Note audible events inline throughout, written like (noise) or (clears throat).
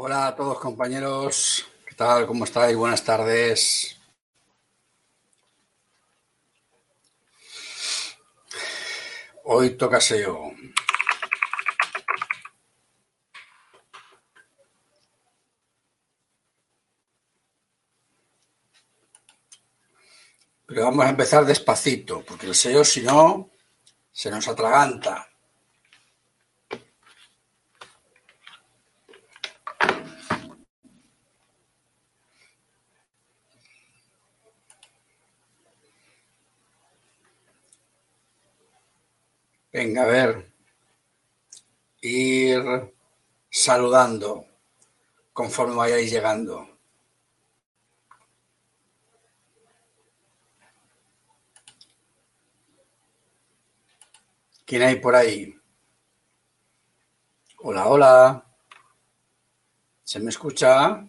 Hola a todos compañeros, ¿qué tal? ¿Cómo estáis? Buenas tardes. Hoy toca SEO. Pero vamos a empezar despacito, porque el SEO si no se nos atraganta. Venga, a ver. Ir saludando conforme vayáis llegando. ¿Quién hay por ahí? Hola, hola. ¿Se me escucha?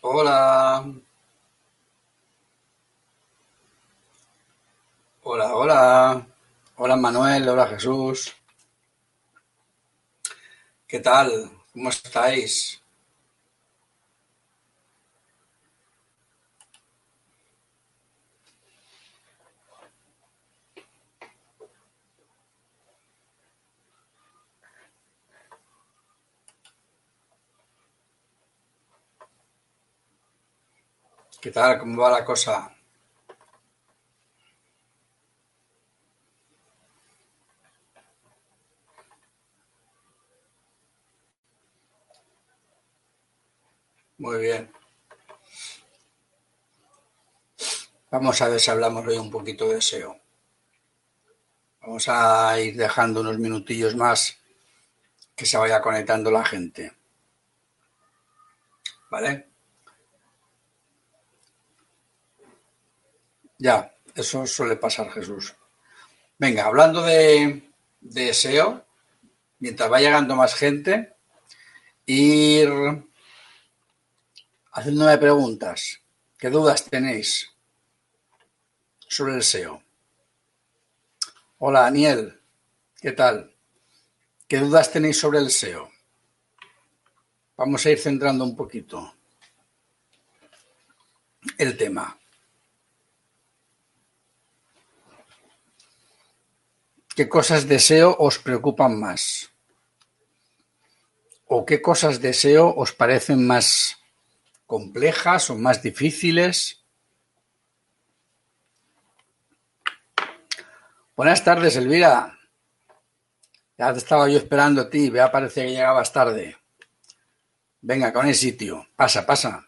Hola. Hola, hola. Hola Manuel, hola Jesús. ¿Qué tal? ¿Cómo estáis? ¿Qué tal? ¿Cómo va la cosa? Muy bien. Vamos a ver si hablamos hoy un poquito de SEO. Vamos a ir dejando unos minutillos más que se vaya conectando la gente. ¿Vale? Ya, eso suele pasar, Jesús. Venga, hablando de, de SEO, mientras va llegando más gente, ir haciéndome preguntas. ¿Qué dudas tenéis sobre el SEO? Hola, Daniel. ¿Qué tal? ¿Qué dudas tenéis sobre el SEO? Vamos a ir centrando un poquito el tema. ¿Qué cosas de SEO os preocupan más? ¿O qué cosas de SEO os parecen más complejas o más difíciles? Buenas tardes, Elvira. Ya te estaba yo esperando a ti, vea, parece que llegabas tarde. Venga, con el sitio. Pasa, pasa.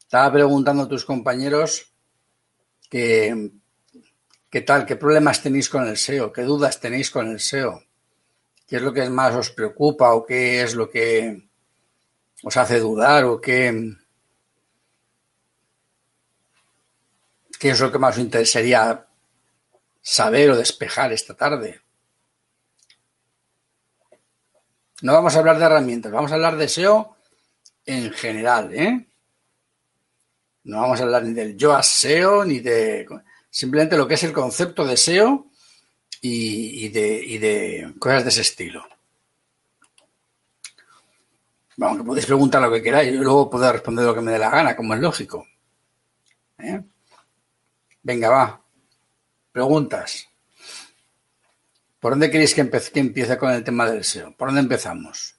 Estaba preguntando a tus compañeros que, qué tal, qué problemas tenéis con el SEO, qué dudas tenéis con el SEO, qué es lo que más os preocupa o qué es lo que os hace dudar o qué, qué es lo que más os interesaría saber o despejar esta tarde. No vamos a hablar de herramientas, vamos a hablar de SEO en general, ¿eh? No vamos a hablar ni del yo a SEO, ni de simplemente lo que es el concepto de SEO y, de, y de cosas de ese estilo. Aunque podéis preguntar lo que queráis, yo luego puedo responder lo que me dé la gana, como es lógico. ¿Eh? Venga, va. Preguntas. ¿Por dónde queréis que, empiece, que empiece con el tema del SEO? ¿Por dónde empezamos?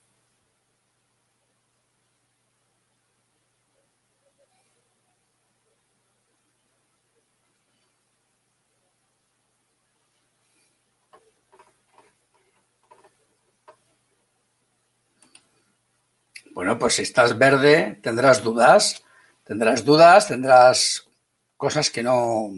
Bueno, pues si estás verde, tendrás dudas, tendrás dudas, tendrás cosas que no,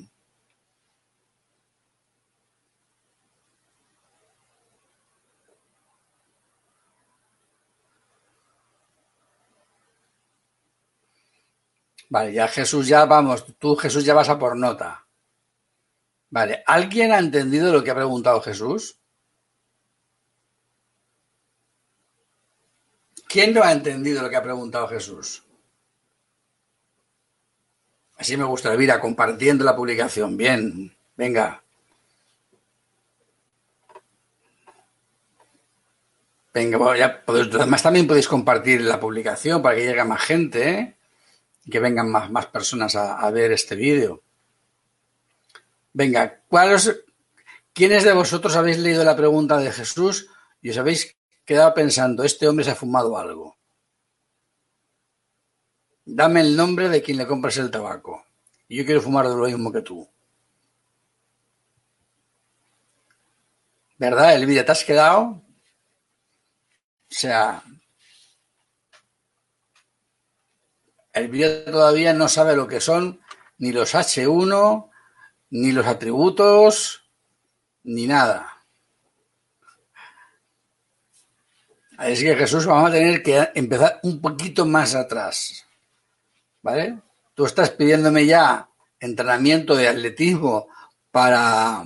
Vale, ya Jesús, ya vamos, tú Jesús ya vas a por nota. Vale, ¿alguien ha entendido lo que ha preguntado Jesús? ¿Quién no ha entendido lo que ha preguntado Jesús? Así me gusta la vida, compartiendo la publicación. Bien, venga. Venga, bueno, ya, además también podéis compartir la publicación para que llegue más gente, ¿eh? y que vengan más, más personas a, ver este vídeo. Venga, ¿cuál ¿quiénes de vosotros habéis leído la pregunta de Jesús y os habéis quedado pensando, este hombre se ha fumado algo? Dame el nombre de quien le compras el tabaco. Y yo quiero fumar de lo mismo que tú. ¿Verdad, Elvira? ¿Te has quedado? O sea, el vídeo todavía no sabe lo que son ni los H1, ni los atributos, ni nada. Así que Jesús vamos a tener que empezar un poquito más atrás. ¿Vale? Tú estás pidiéndome ya entrenamiento de atletismo para,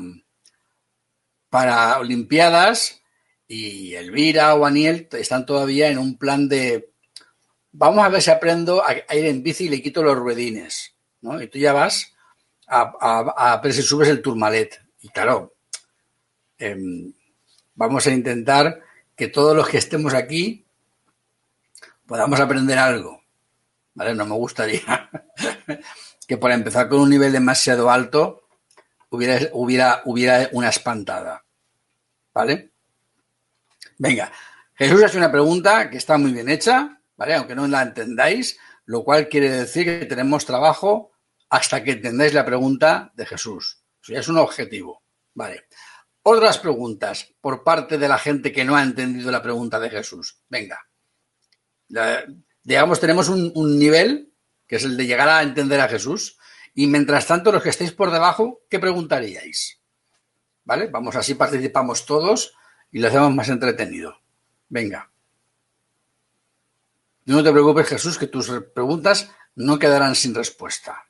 para Olimpiadas y Elvira o Aniel están todavía en un plan de vamos a ver si aprendo a, ir en bici y le quito los ruedines, ¿no? Y tú ya vas a, ver si subes el turmalet. Y claro, em, vamos a intentar que todos los que estemos aquí podamos aprender algo. ¿Vale? No me gustaría (laughs) que por empezar con un nivel demasiado alto hubiera una espantada. ¿Vale? Venga, Jesús hace una pregunta que está muy bien hecha, ¿vale? Aunque no la entendáis, lo cual quiere decir que tenemos trabajo hasta que entendáis la pregunta de Jesús. Eso ya es un objetivo, ¿vale? Otras preguntas por parte de la gente que no ha entendido la pregunta de Jesús. Venga. digamos, tenemos un, un nivel que es el de llegar a entender a Jesús. Y mientras tanto, los que estéis por debajo, ¿qué preguntaríais? ¿Vale? Vamos, así participamos todos y lo hacemos más entretenido. Venga. No te preocupes, Jesús, que tus preguntas no quedarán sin respuesta.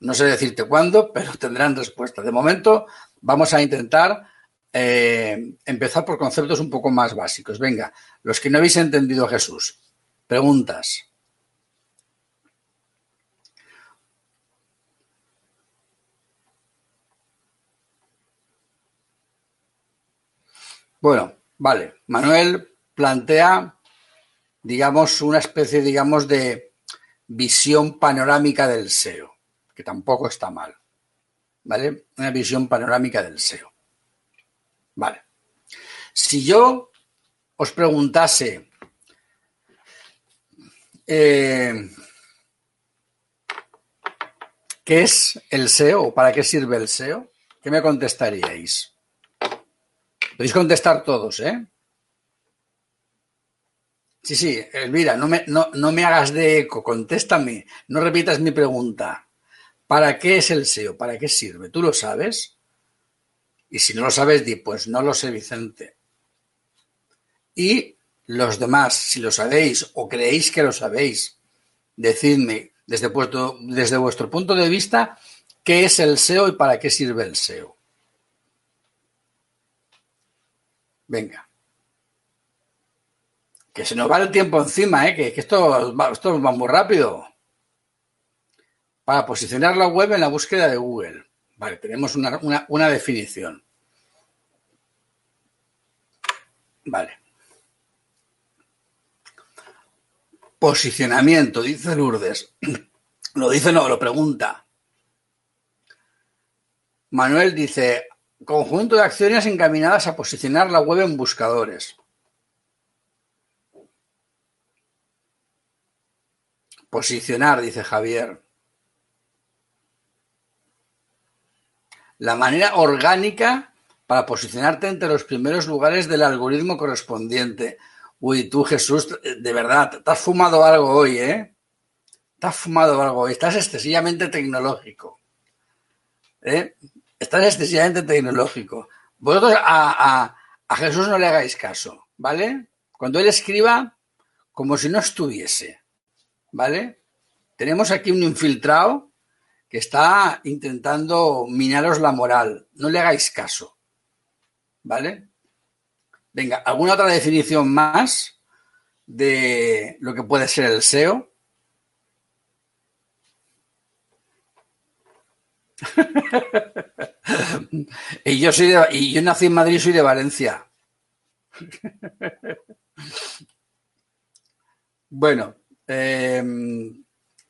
No sé decirte cuándo, pero tendrán respuesta. De momento, vamos a intentar eh, empezar por conceptos un poco más básicos. Venga, los que no habéis entendido a Jesús, preguntas. Bueno, vale. Manuel plantea, digamos, una especie, digamos, de visión panorámica del SEO, que tampoco está mal. ¿Vale? Una visión panorámica del SEO. Vale. Si yo os preguntase eh, ¿qué es el SEO para qué sirve el SEO? ¿Qué me contestaríais? Podéis contestar todos, ¿eh? Sí, sí, Elvira, no me, no, no me hagas de eco, contéstame, no repitas mi pregunta. ¿Para qué es el SEO? ¿Para qué sirve? ¿Tú lo sabes? Y si no lo sabes, di, pues no lo sé, Vicente. Y los demás, si lo sabéis o creéis que lo sabéis, decidme desde vuestro punto de vista qué es el SEO y para qué sirve el SEO. Venga. Que se nos va el tiempo encima, ¿eh? que, esto va muy rápido. Para posicionar la web en la búsqueda de Google. Vale, tenemos una, una definición. Vale. Posicionamiento, dice Lourdes. (clears throat) Lo dice, no, lo pregunta. Manuel dice, Conjunto de acciones encaminadas a posicionar la web en buscadores. Posicionar, dice Javier. La manera orgánica para posicionarte entre los primeros lugares del algoritmo correspondiente. Uy, tú Jesús, de verdad, te has fumado algo hoy, ¿eh? Te has fumado algo hoy. Estás excesivamente tecnológico. ¿Eh? Estás excesivamente tecnológico. Vosotros a, Jesús no le hagáis caso, ¿vale? Cuando él escriba, como si no estuviese, ¿vale? Tenemos aquí un infiltrado que está intentando minaros la moral. No le hagáis caso, ¿vale? Venga, ¿alguna otra definición más de lo que puede ser el SEO? (laughs) y yo soy y yo nací en Madrid soy de Valencia. (laughs) bueno, eh,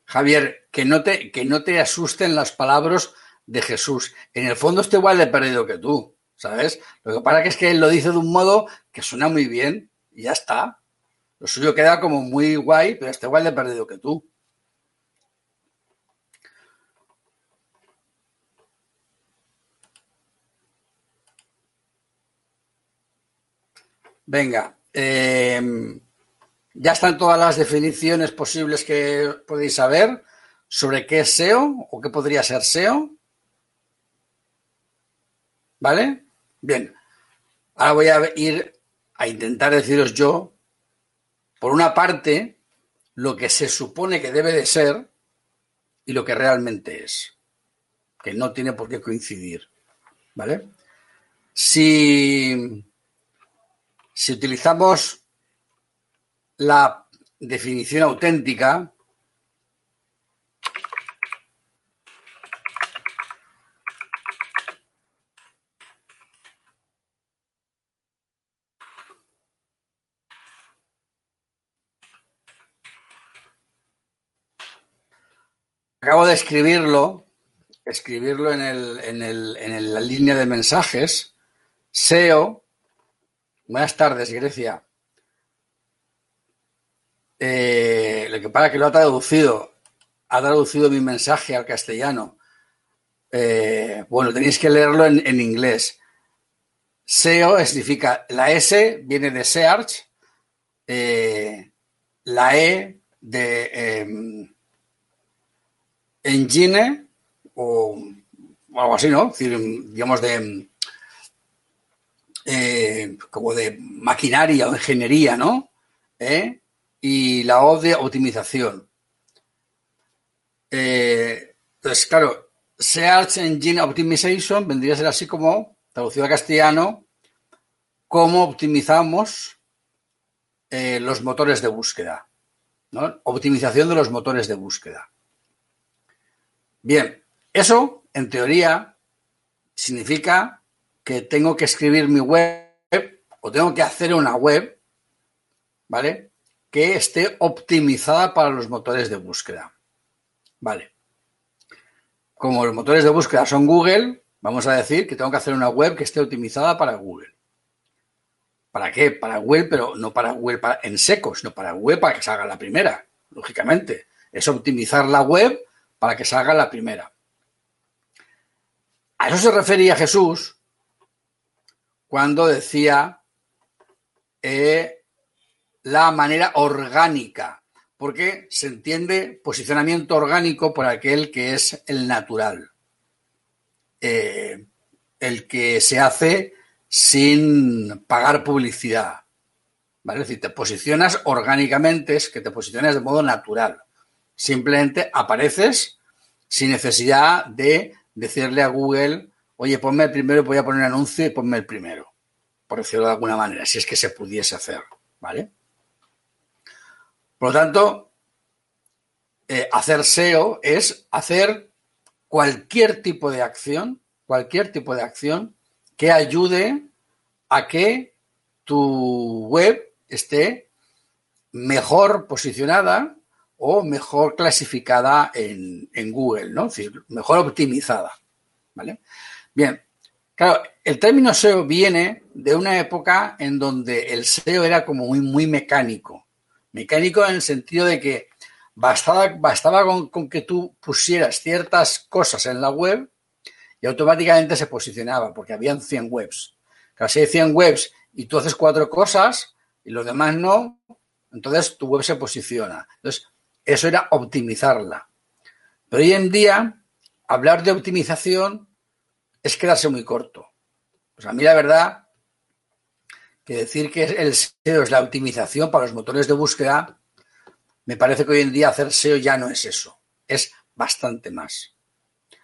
Javier, que no, te, que no te asusten las palabras de Jesús. En el fondo estoy igual de perdido que tú, ¿sabes? Lo que pasa es que él lo dice de un modo que suena muy bien y ya está. Lo suyo queda como muy guay, pero está igual de perdido que tú. Venga, eh, ya están todas las definiciones posibles que podéis saber sobre qué es SEO o qué podría ser SEO. ¿Vale? Bien. Ahora voy a ir a intentar deciros yo, por una parte, lo que se supone que debe de ser y lo que realmente es, que no tiene por qué coincidir. ¿Vale? Si, si utilizamos la definición auténtica Acabo de escribirlo, escribirlo en, el, en, el, en la línea de mensajes. SEO. Buenas tardes, Grecia. Eh, lo que pasa que lo ha traducido, ha traducido mi mensaje al castellano. Eh, bueno, tenéis que leerlo en, inglés. SEO significa, la S viene de search, eh, la E de em, engine o, algo así, ¿no? digamos de como de maquinaria o ingeniería, ¿no? Y la O de optimización. Eh, entonces, claro, Search Engine Optimization vendría a ser así como, traducido a castellano, cómo optimizamos eh, los motores de búsqueda. Optimización de los motores de búsqueda. Bien, eso, en teoría, significa que tengo que escribir mi web o tengo que hacer una web, ¿vale? Que esté optimizada para los motores de búsqueda. Vale. Como los motores de búsqueda son Google, vamos a decir que tengo que hacer una web que esté optimizada para Google. ¿Para qué? Para Google, pero no para Google en seco, sino para Google para que salga la primera, lógicamente. Es optimizar la web para que salga la primera. A eso se refería Jesús cuando decía eh, la manera orgánica, porque se entiende posicionamiento orgánico por aquel que es el natural, eh, el que se hace sin pagar publicidad. ¿Vale? Es decir, te posicionas orgánicamente, es que te posicionas de modo natural. Simplemente apareces sin necesidad de decirle a Google, oye, ponme el primero, voy a poner un anuncio y ponme el primero, por decirlo de alguna manera, si es que se pudiese hacer. ¿Vale? Por lo tanto, eh, hacer SEO es hacer cualquier tipo de acción, cualquier tipo de acción que ayude a que tu web esté mejor posicionada o mejor clasificada en, Google, ¿no? Es decir, mejor optimizada. ¿Vale? Bien, claro, el término SEO viene de una época en donde el SEO era como muy, muy mecánico. Mecánico en el sentido de que bastaba, bastaba con, que tú pusieras ciertas cosas en la web y automáticamente se posicionaba, porque habían 100 webs. Casi hay 100 webs y tú haces cuatro cosas y los demás no, entonces tu web se posiciona. Entonces, eso era optimizarla. Pero hoy en día, hablar de optimización es quedarse muy corto. Pues a mí la verdad que decir que el SEO es la optimización para los motores de búsqueda, me parece que hoy en día hacer SEO ya no es eso, es bastante más.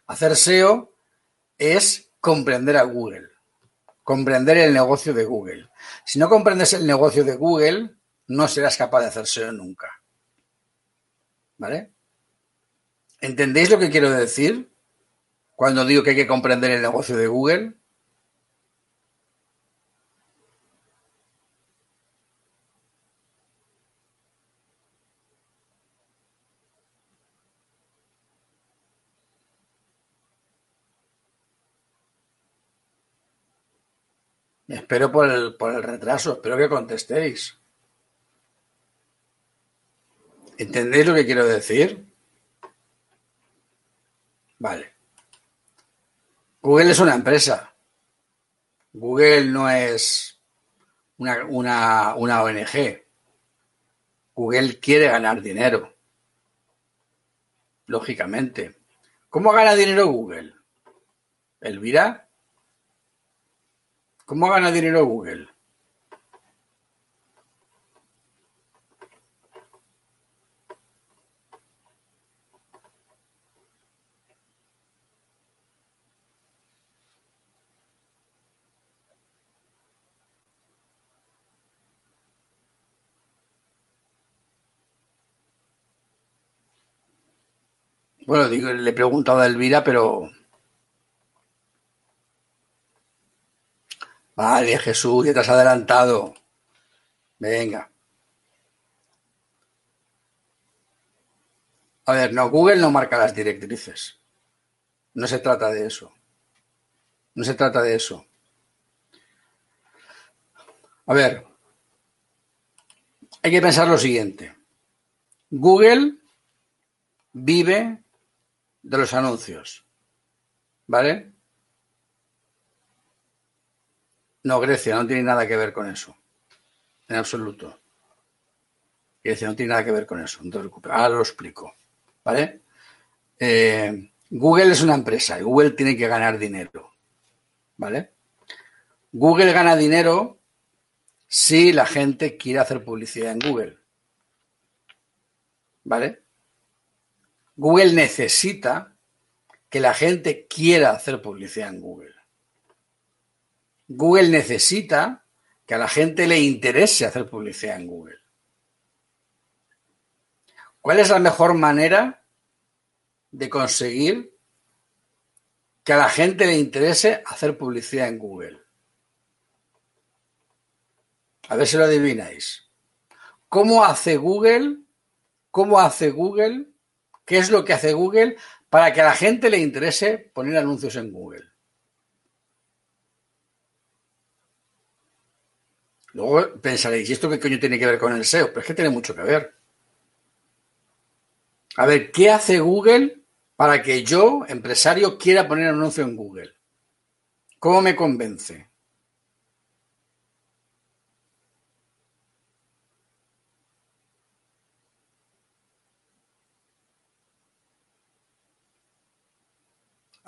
Hacer SEO es comprender a Google, comprender el negocio de Google. Si no comprendes el negocio de Google, no serás capaz de hacer SEO nunca. ¿Vale? ¿Entendéis lo que quiero decir cuando digo que hay que comprender el negocio de Google? Espero por el, por el retraso, espero que contestéis. ¿Entendéis lo que quiero decir? Vale. Google es una empresa. Google no es una, una, una ONG. Google quiere ganar dinero. Lógicamente. ¿Cómo gana dinero Google? Elvira. ¿Cómo gana dinero Google? Bueno, digo, le he preguntado a Elvira, pero. Vale, Jesús, ya te has adelantado. Venga. A ver, no, Google no marca las directrices. No se trata de eso. No se trata de eso. A ver, hay que pensar lo siguiente. Google vive de los anuncios. ¿Vale? No, Grecia no tiene nada que ver con eso. En absoluto. Grecia no tiene nada que ver con eso. No te preocupes. Ahora lo explico. ¿Vale? Eh, Google es una empresa y Google tiene que ganar dinero. ¿Vale? Google gana dinero si la gente quiere hacer publicidad en Google. ¿Vale? Google necesita que la gente quiera hacer publicidad en Google. Google necesita que a la gente le interese hacer publicidad en Google. ¿Cuál es la mejor manera de conseguir que a la gente le interese hacer publicidad en Google? A ver si lo adivináis. ¿Cómo hace Google? ¿Cómo hace Google ¿Qué es lo que hace Google para que a la gente le interese poner anuncios en Google? Luego pensaréis, ¿y esto qué coño tiene que ver con el SEO? Pero es que tiene mucho que ver. A ver, ¿qué hace Google para que yo, empresario, quiera poner anuncio en Google? ¿Cómo me convence?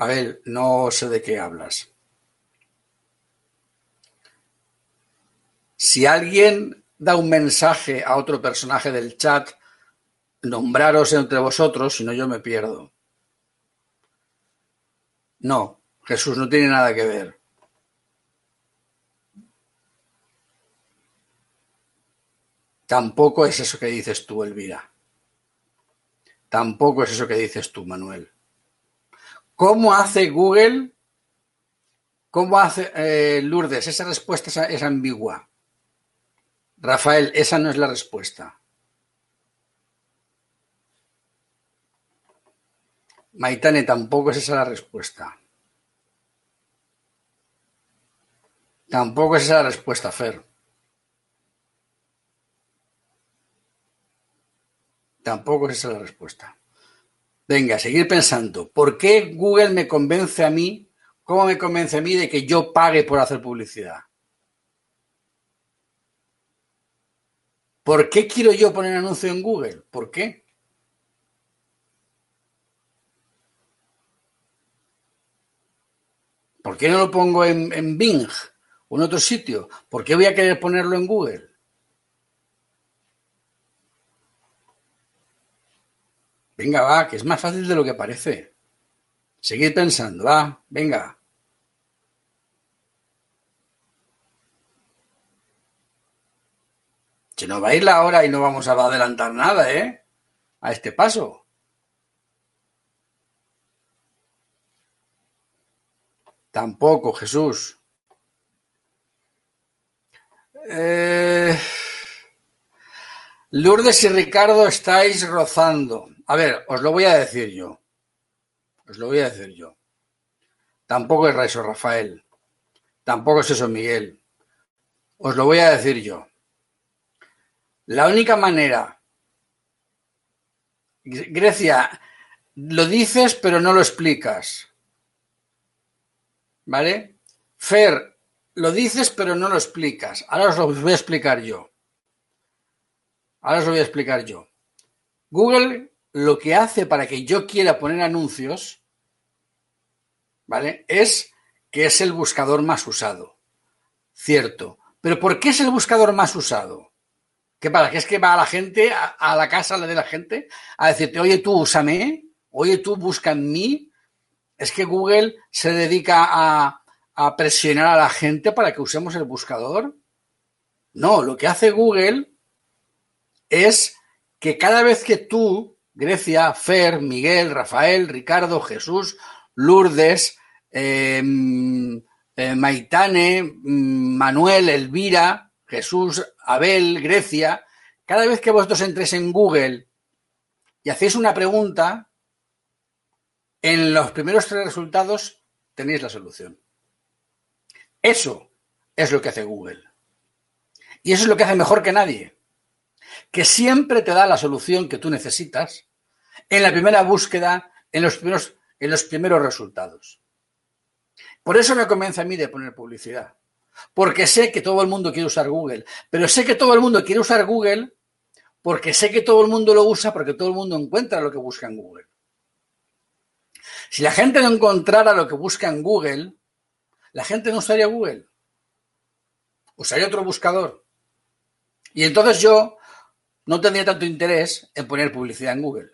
A ver, no sé de qué hablas. Si alguien da un mensaje a otro personaje del chat, nombraros entre vosotros, si no yo me pierdo. No, Jesús no tiene nada que ver. Tampoco es eso que dices tú, Elvira. Tampoco es eso que dices tú, Manuel. ¿Cómo hace Google? ¿Cómo hace eh, Lourdes? Esa respuesta es, ambigua. Rafael, esa no es la respuesta. Maitane, tampoco es esa la respuesta. Tampoco es esa la respuesta, Fer. Tampoco es esa la respuesta. Venga, seguir pensando. ¿Por qué Google me convence a mí? ¿Cómo me convence a mí de que yo pague por hacer publicidad? ¿Por qué quiero yo poner anuncio en Google? ¿Por qué? ¿Por qué no lo pongo en, Bing o en otro sitio? ¿Por qué voy a querer ponerlo en Google? Venga, va, que es más fácil de lo que parece. Seguid pensando, va, venga. Se nos va a ir la hora y no vamos a adelantar nada, ¿eh? A este paso. Tampoco, Jesús. Eh... Lourdes y Ricardo estáis rozando. A ver, os lo voy a decir yo. Os lo voy a decir yo. Tampoco es eso, Rafael. Tampoco es eso, Miguel. Os lo voy a decir yo. La única manera... Grecia, lo dices pero no lo explicas. ¿Vale? Fer, lo dices pero no lo explicas. Ahora os lo voy a explicar yo. Ahora os lo voy a explicar yo. Google lo que hace para que yo quiera poner anuncios, ¿vale? Es que es el buscador más usado. Cierto. Pero ¿por qué es el buscador más usado? ¿Qué para? ¿Que es que va a la gente, a, la casa de la gente, a decirte, oye tú, úsame, oye tú, busca en mí? Es que Google se dedica a, a presionar a la gente para que usemos el buscador. No, lo que hace Google es que cada vez que tú, Grecia, Fer, Miguel, Rafael, Ricardo, Jesús, Lourdes, em, eh, Maitane, mm, Manuel, Elvira, Jesús, Abel, Grecia, cada vez que vosotros entréis en Google y hacéis una pregunta, en los primeros tres resultados tenéis la solución. Eso es lo que hace Google. Y eso es lo que hace mejor que nadie que siempre te da la solución que tú necesitas en la primera búsqueda, en los primeros, en los primeros resultados. Por eso me convence a mí de poner publicidad. Porque sé que todo el mundo quiere usar Google. Pero sé que todo el mundo quiere usar Google porque sé que todo el mundo lo usa porque todo el mundo encuentra lo que busca en Google. Si la gente no encontrara lo que busca en Google, la gente no usaría Google. Usaría otro buscador. Y entonces yo no tendría tanto interés en poner publicidad en Google.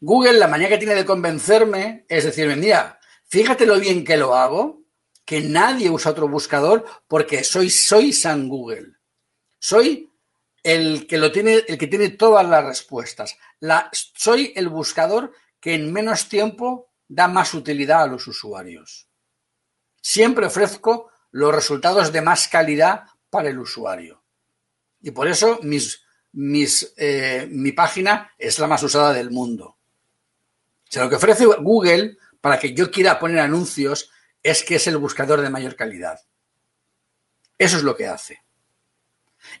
Google, la manera que tiene de convencerme es decirme, mira, fíjate lo bien que lo hago, que nadie usa otro buscador porque soy, soy San Google. Soy el que lo tiene, el que tiene todas las respuestas. La, soy el buscador que en menos tiempo da más utilidad a los usuarios. Siempre ofrezco los resultados de más calidad para el usuario. Y por eso mis, mis, eh, mi página es la más usada del mundo. O sea, lo que ofrece Google para que yo quiera poner anuncios es que es el buscador de mayor calidad. Eso es lo que hace.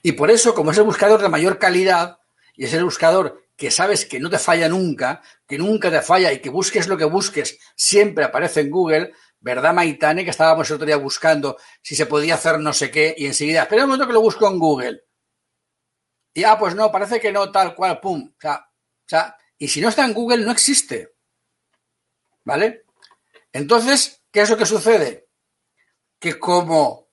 Y por eso, como es el buscador de mayor calidad y es el buscador que sabes que no te falla nunca, que nunca te falla y que busques lo que busques, siempre aparece en Google, ¿verdad, Maitane? Que estábamos el otro día buscando si se podía hacer no sé qué y enseguida, espera un momento que lo busco en Google. Y ah, pues no, parece que no, tal cual, pum. O sea, o sea, y si no está en Google, no existe. ¿Vale? Entonces, ¿qué es lo que sucede? Que como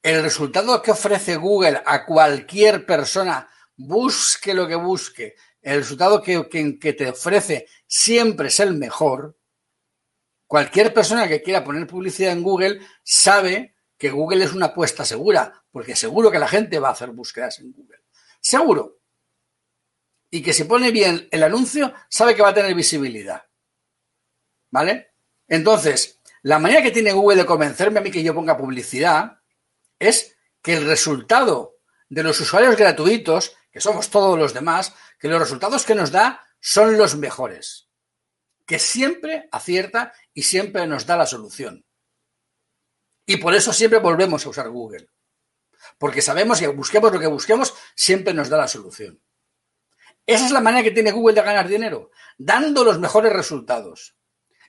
el resultado que ofrece Google a cualquier persona, busque lo que busque, el resultado que, que, te ofrece siempre es el mejor, cualquier persona que quiera poner publicidad en Google sabe que Google es una apuesta segura, porque seguro que la gente va a hacer búsquedas en Google. Seguro. Y que si pone bien el anuncio, sabe que va a tener visibilidad. ¿Vale? Entonces, la manera que tiene Google de convencerme a mí que yo ponga publicidad es que el resultado de los usuarios gratuitos, que somos todos los demás, que los resultados que nos da son los mejores. Que siempre acierta y siempre nos da la solución. Y por eso siempre volvemos a usar Google porque sabemos que busquemos lo que busquemos, siempre nos da la solución. Esa es la manera que tiene Google de ganar dinero, dando los mejores resultados.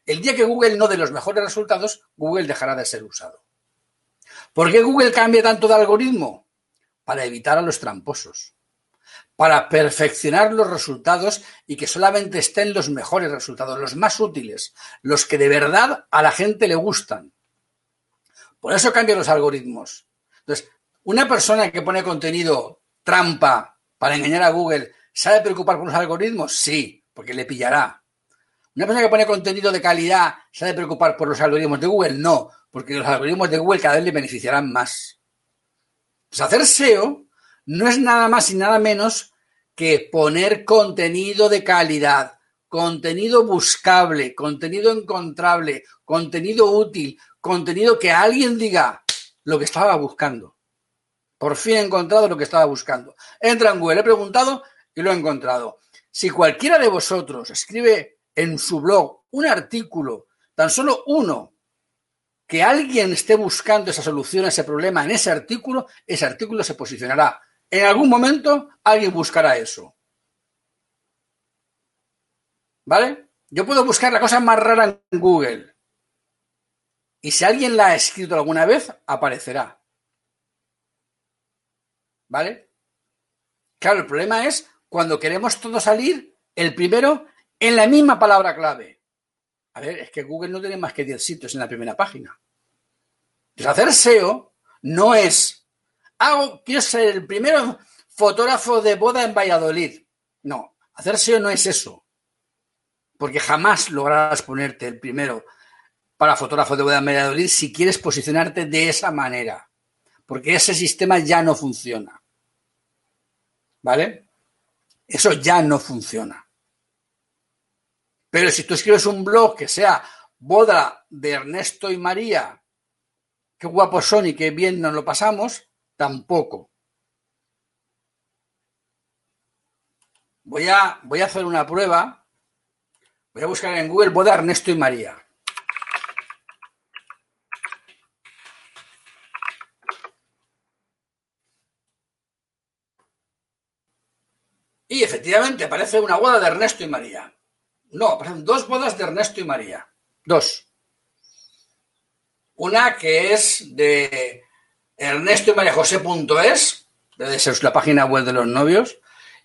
El día que Google no dé los mejores resultados, Google dejará de ser usado. ¿Por qué Google cambia tanto de algoritmo? Para evitar a los tramposos, para perfeccionar los resultados y que solamente estén los mejores resultados, los más útiles, los que de verdad a la gente le gustan. Por eso cambian los algoritmos. Entonces, ¿Una persona que pone contenido trampa para engañar a Google sabe preocupar por los algoritmos? Sí, porque le pillará. ¿Una persona que pone contenido de calidad sabe preocupar por los algoritmos de Google? No, porque los algoritmos de Google cada vez le beneficiarán más. Pues hacer SEO no es nada más y nada menos que poner contenido de calidad, contenido buscable, contenido encontrable, contenido útil, contenido que alguien diga lo que estaba buscando. Por fin he encontrado lo que estaba buscando. Entra en Google, he preguntado y lo he encontrado. Si cualquiera de vosotros escribe en su blog un artículo, tan solo uno, que alguien esté buscando esa solución a ese problema en ese artículo, ese artículo se posicionará. En algún momento alguien buscará eso. ¿Vale? Yo puedo buscar la cosa más rara en Google. Y si alguien la ha escrito alguna vez, aparecerá. ¿Vale? Claro, el problema es cuando queremos todo salir, el primero, en la misma palabra clave. A ver, es que Google no tiene más que 10 sitios en la primera página. Entonces, hacer SEO no es, hago, quiero ser el primero fotógrafo de boda en Valladolid. No, hacer SEO no es eso. Porque jamás lograrás ponerte el primero para fotógrafo de boda en Valladolid si quieres posicionarte de esa manera. Porque ese sistema ya no funciona. ¿Vale? Eso ya no funciona. Pero si tú escribes un blog que sea boda de Ernesto y María, qué guapos son y qué bien nos lo pasamos, tampoco. Voy a, voy a hacer una prueba. Voy a buscar en Google boda Ernesto y María. Y efectivamente aparece una boda de Ernesto y María. No, dos bodas de Ernesto y María. Dos. Una que es de Ernesto y María José.es, debe ser la página web de los novios,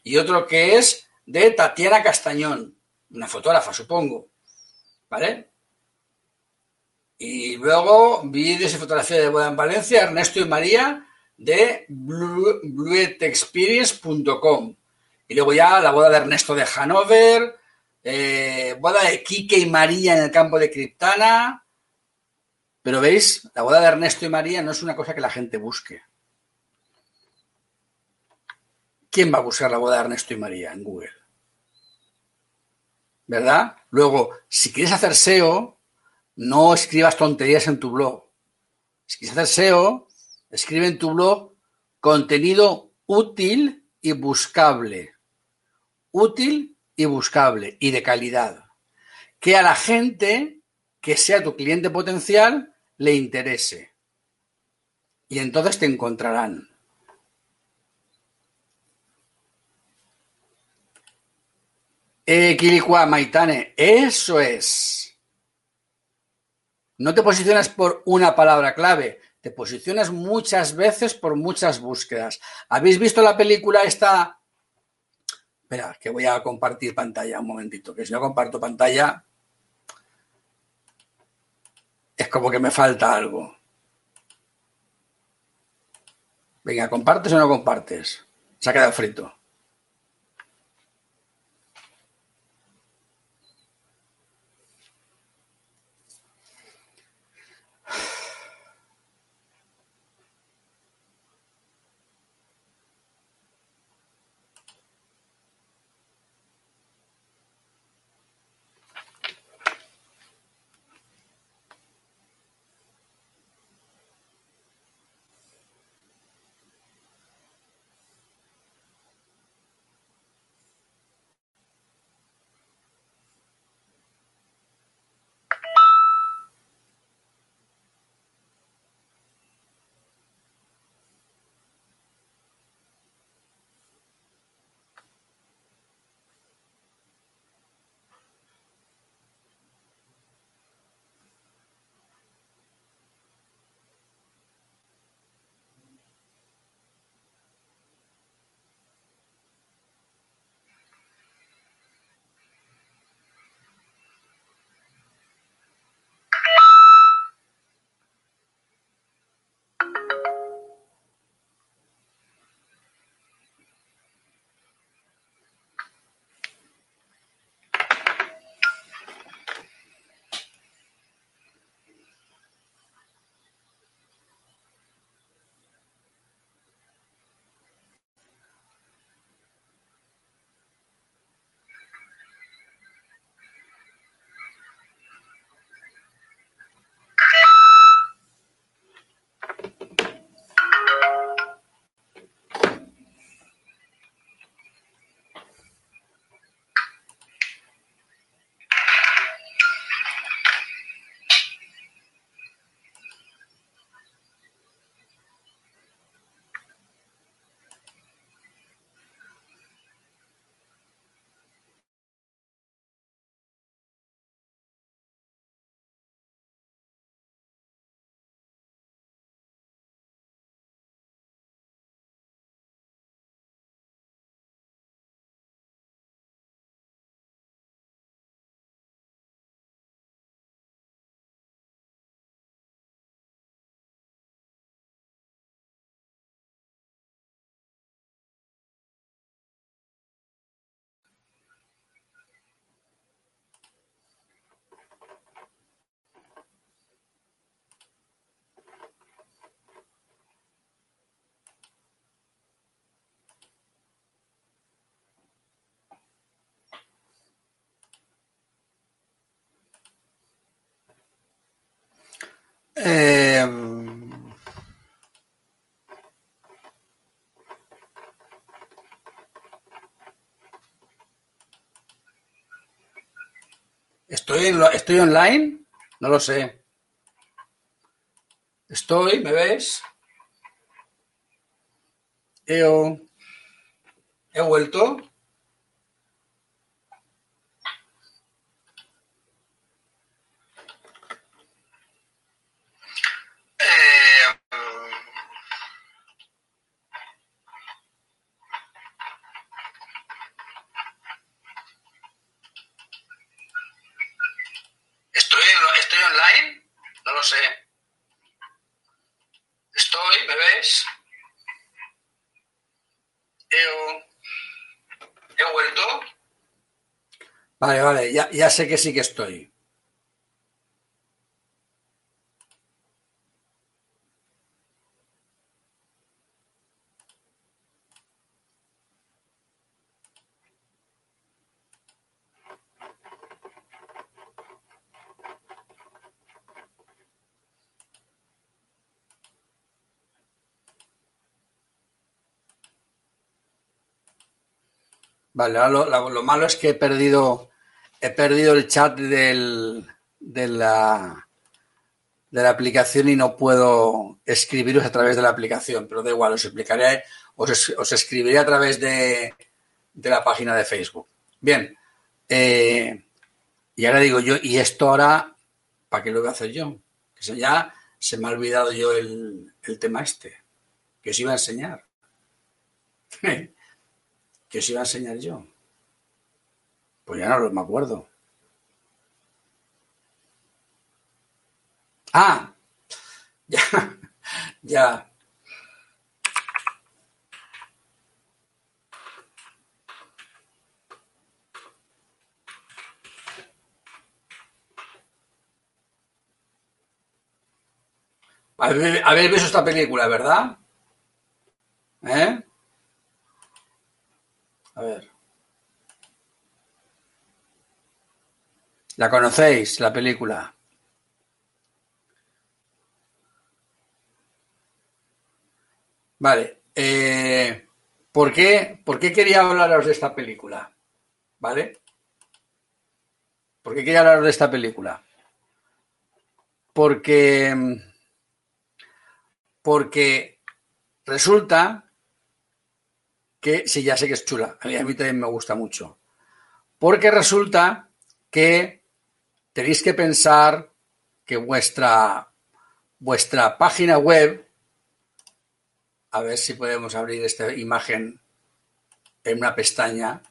y otro que es de Tatiana Castañón, una fotógrafa, supongo. ¿Vale? Y luego vídeos y fotografía de boda en Valencia, Ernesto y María, de bluetexperience.com. Y luego ya la boda de Ernesto de Hanover, eh, boda de Quique y María en el campo de Criptana. Pero veis, la boda de Ernesto y María no es una cosa que la gente busque. ¿Quién va a buscar la boda de Ernesto y María en Google? ¿Verdad? Luego, si quieres hacer SEO, no escribas tonterías en tu blog. Si quieres hacer SEO, escribe en tu blog contenido útil y buscable. Útil y buscable y de calidad. Que a la gente que sea tu cliente potencial le interese. Y entonces te encontrarán. Eh, Maitane, eso es. No te posicionas por una palabra clave, te posicionas muchas veces por muchas búsquedas. ¿Habéis visto la película esta Espera, que voy a compartir pantalla un momentito, que si no comparto pantalla es como que me falta algo. Venga, ¿compartes o no compartes? Se ha quedado frito. Eh, ¿Estoy, ¿Estoy online? No lo sé. Estoy, ¿me ves? Eo. He vuelto. Vale, vale, ya, ya sé que sí que estoy. Vale, lo- lo malo es que he perdido, he perdido el chat del, de la, de la aplicación y no puedo escribiros a través de la aplicación, pero da igual, os explicaré, os, os escribiré a través de, de la página de Facebook. Bien, eh, y ahora digo yo, ¿y esto ahora para qué lo voy a hacer yo? Que se, ya se me ha olvidado yo el, el tema este, que os iba a enseñar. (laughs) que os iba a enseñar yo. Pues ya no me acuerdo. Ah, (laughs) ya, ya. Habéis visto esta película, ¿verdad? ¿Eh? A ver. ¿La conocéis, la película? Vale. eh, ¿por qué, por qué quería hablaros de esta película? ¿Vale? ¿Por qué quería hablaros de esta película? Porque, porque resulta que, sí, ya sé que es chula, a mí, a mí también me gusta mucho. Porque resulta que tenéis que pensar que vuestra, vuestra página web, a ver si podemos abrir esta imagen en una pestaña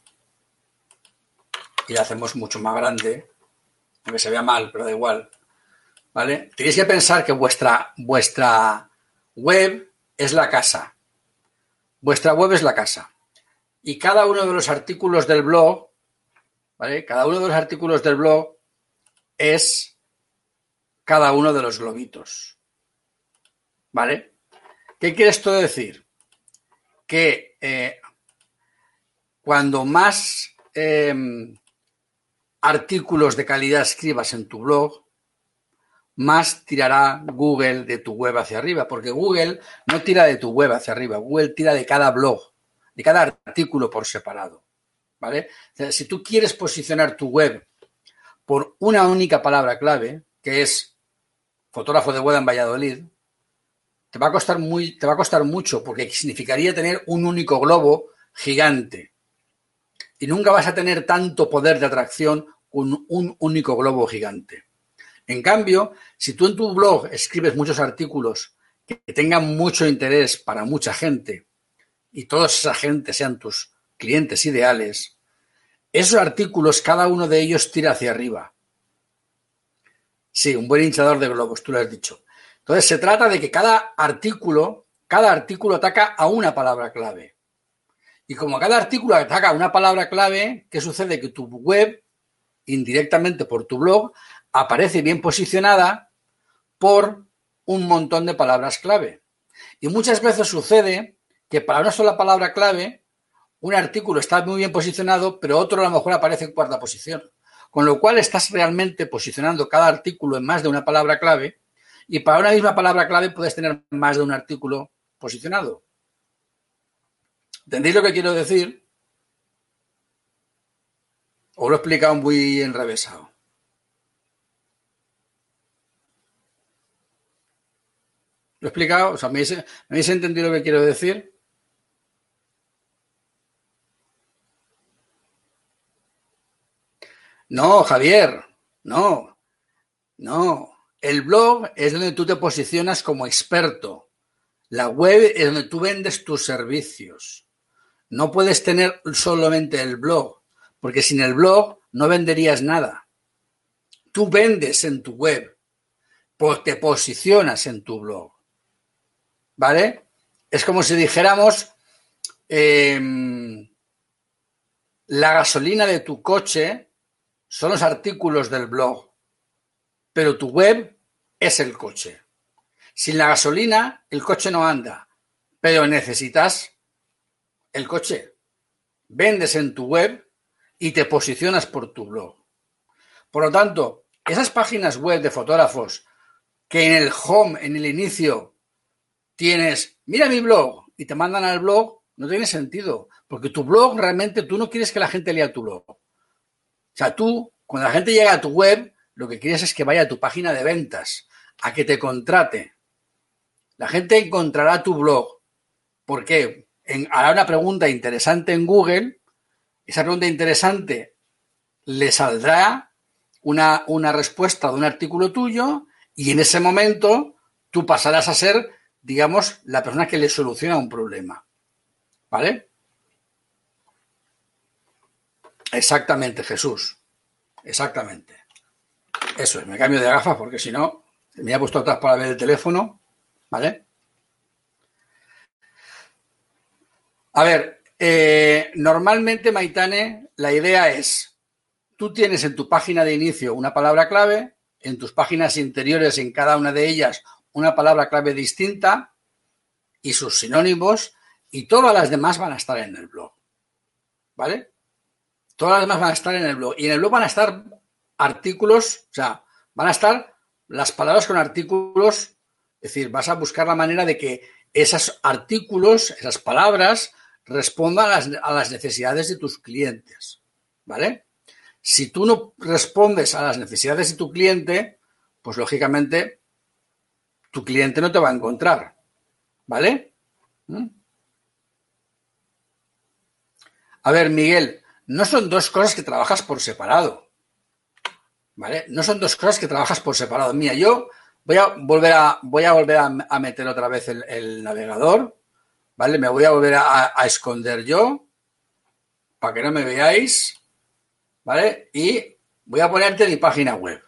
y la hacemos mucho más grande, aunque se vea mal, pero da igual. ¿Vale? Tenéis que pensar que vuestra, vuestra web es la casa. Vuestra web es la casa. Y cada uno de los artículos del blog, ¿vale? Cada uno de los artículos del blog es cada uno de los globitos. ¿Vale? ¿Qué quiere esto decir? Que eh, cuando más eh, artículos de calidad escribas en tu blog, más tirará Google de tu web hacia arriba, porque Google no tira de tu web hacia arriba, Google tira de cada blog, de cada artículo por separado. ¿Vale? Si tú quieres posicionar tu web por una única palabra clave, que es fotógrafo de boda en Valladolid, te va a costar muy, te va a costar mucho, porque significaría tener un único globo gigante. Y nunca vas a tener tanto poder de atracción con un único globo gigante. En cambio, si tú en tu blog escribes muchos artículos que tengan mucho interés para mucha gente y toda esa gente sean tus clientes ideales, esos artículos, cada uno de ellos tira hacia arriba. Sí, un buen hinchador de globos, tú lo has dicho. Entonces se trata de que cada artículo, cada artículo ataca a una palabra clave. Y como cada artículo ataca a una palabra clave, ¿qué sucede? Que tu web, indirectamente por tu blog, aparece bien posicionada por un montón de palabras clave. Y muchas veces sucede que para una sola palabra clave, un artículo está muy bien posicionado, pero otro a lo mejor aparece en cuarta posición. Con lo cual estás realmente posicionando cada artículo en más de una palabra clave y para una misma palabra clave puedes tener más de un artículo posicionado. ¿Entendéis lo que quiero decir? ¿O lo he explicado muy enrevesado? ¿Lo he explicado? O sea, ¿me habéis, ¿me habéis entendido lo que quiero decir? No, Javier, no, no. El blog es donde tú te posicionas como experto. La web es donde tú vendes tus servicios. No puedes tener solamente el blog, porque sin el blog no venderías nada. Tú vendes en tu web, pues te posicionas en tu blog. ¿Vale? Es como si dijéramos, em, la gasolina de tu coche son los artículos del blog, pero tu web es el coche. Sin la gasolina, el coche no anda, pero necesitas el coche. Vendes en tu web y te posicionas por tu blog. Por lo tanto, esas páginas web de fotógrafos que en el home, en el inicio, tienes, mira mi blog y te mandan al blog, no tiene sentido, porque tu blog realmente tú no quieres que la gente lea tu blog. O sea, tú, cuando la gente llega a tu web, lo que quieres es que vaya a tu página de ventas, a que te contrate. La gente encontrará tu blog. ¿Por qué? En, hará una pregunta interesante en Google. Esa pregunta interesante le saldrá una, una respuesta de un artículo tuyo y en ese momento tú pasarás a ser, digamos, la persona que le soluciona un problema. ¿Vale? Exactamente, Jesús. Exactamente. Eso es, me cambio de gafas porque si no, me ha puesto atrás para ver el teléfono. ¿Vale? A ver, eh, normalmente, Maitane, la idea es, tú tienes en tu página de inicio una palabra clave, en tus páginas interiores, en cada una de ellas, una palabra clave distinta y sus sinónimos, y todas las demás van a estar en el blog. ¿Vale? Todas las demás van a estar en el blog. Y en el blog van a estar artículos, o sea, van a estar las palabras con artículos, es decir, vas a buscar la manera de que esos artículos, esas palabras, respondan a las, necesidades de tus clientes. ¿Vale? Si tú no respondes a las necesidades de tu cliente, pues lógicamente tu cliente no te va a encontrar. ¿Vale? ¿Mm? A ver, Miguel, no son dos cosas que trabajas por separado. ¿Vale? No son dos cosas que trabajas por separado. Mira, yo voy a volver a, voy a, volver a, a meter otra vez el, el, navegador. ¿Vale? Me voy a volver a, a esconder yo para que no me veáis. ¿vale? Y voy a ponerte mi página web,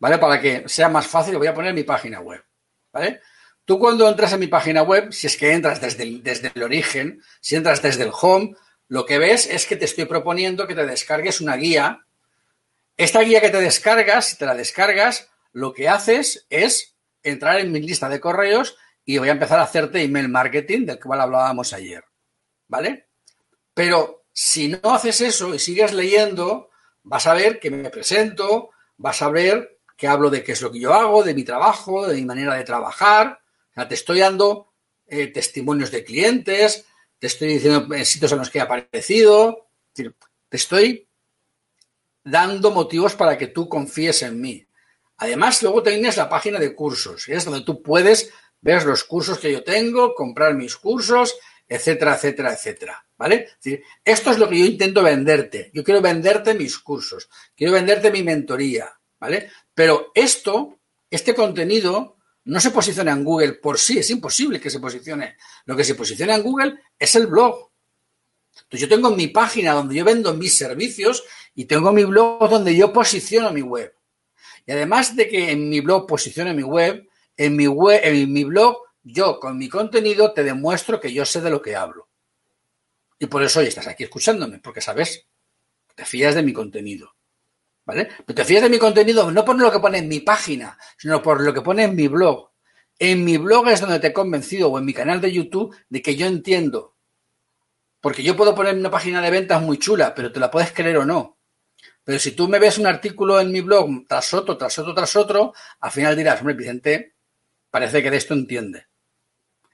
¿vale? Para que sea más fácil, voy a poner mi página web, ¿vale? Tú cuando entras en mi página web, si es que entras desde desde el origen, si entras desde el home, lo que ves es que te estoy proponiendo que te descargues una guía. Esta guía que te descargas, si te la descargas, lo que haces es entrar en mi lista de correos y voy a empezar a hacerte email marketing, del cual hablábamos ayer, ¿vale? Pero si no haces eso y sigues leyendo, vas a ver que me presento, vas a ver que hablo de qué es lo que yo hago, de mi trabajo, de mi manera de trabajar. Te estoy dando eh, testimonios de clientes, te estoy diciendo en sitios en los que he aparecido, te estoy dando motivos para que tú confíes en mí. Además, luego tienes la página de cursos, es donde tú puedes ver los cursos que yo tengo, comprar mis cursos, etcétera, etcétera, etcétera. ¿Vale? Esto es lo que yo intento venderte. Yo quiero venderte mis cursos, quiero venderte mi mentoría, ¿vale? Pero esto, este contenido, no se posiciona en Google por sí, es imposible que se posicione. Lo que se posiciona en Google es el blog. Entonces yo tengo mi página donde yo vendo mis servicios y tengo mi blog donde yo posiciono mi web. Y además de que en mi blog posicione mi web, en mi web, en mi blog, yo con mi contenido te demuestro que yo sé de lo que hablo. Y por eso hoy estás aquí escuchándome, porque sabes, te fías de mi contenido. ¿Vale? Pero te fías de mi contenido no por lo que pone en mi página, sino por lo que pone en mi blog. En mi blog es donde te he convencido, o en mi canal de YouTube, de que yo entiendo. Porque yo puedo poner una página de ventas muy chula, pero te la puedes creer o no. Pero si tú me ves un artículo en mi blog tras otro, tras otro, tras otro, al final dirás, hombre, Vicente, parece que de esto entiende.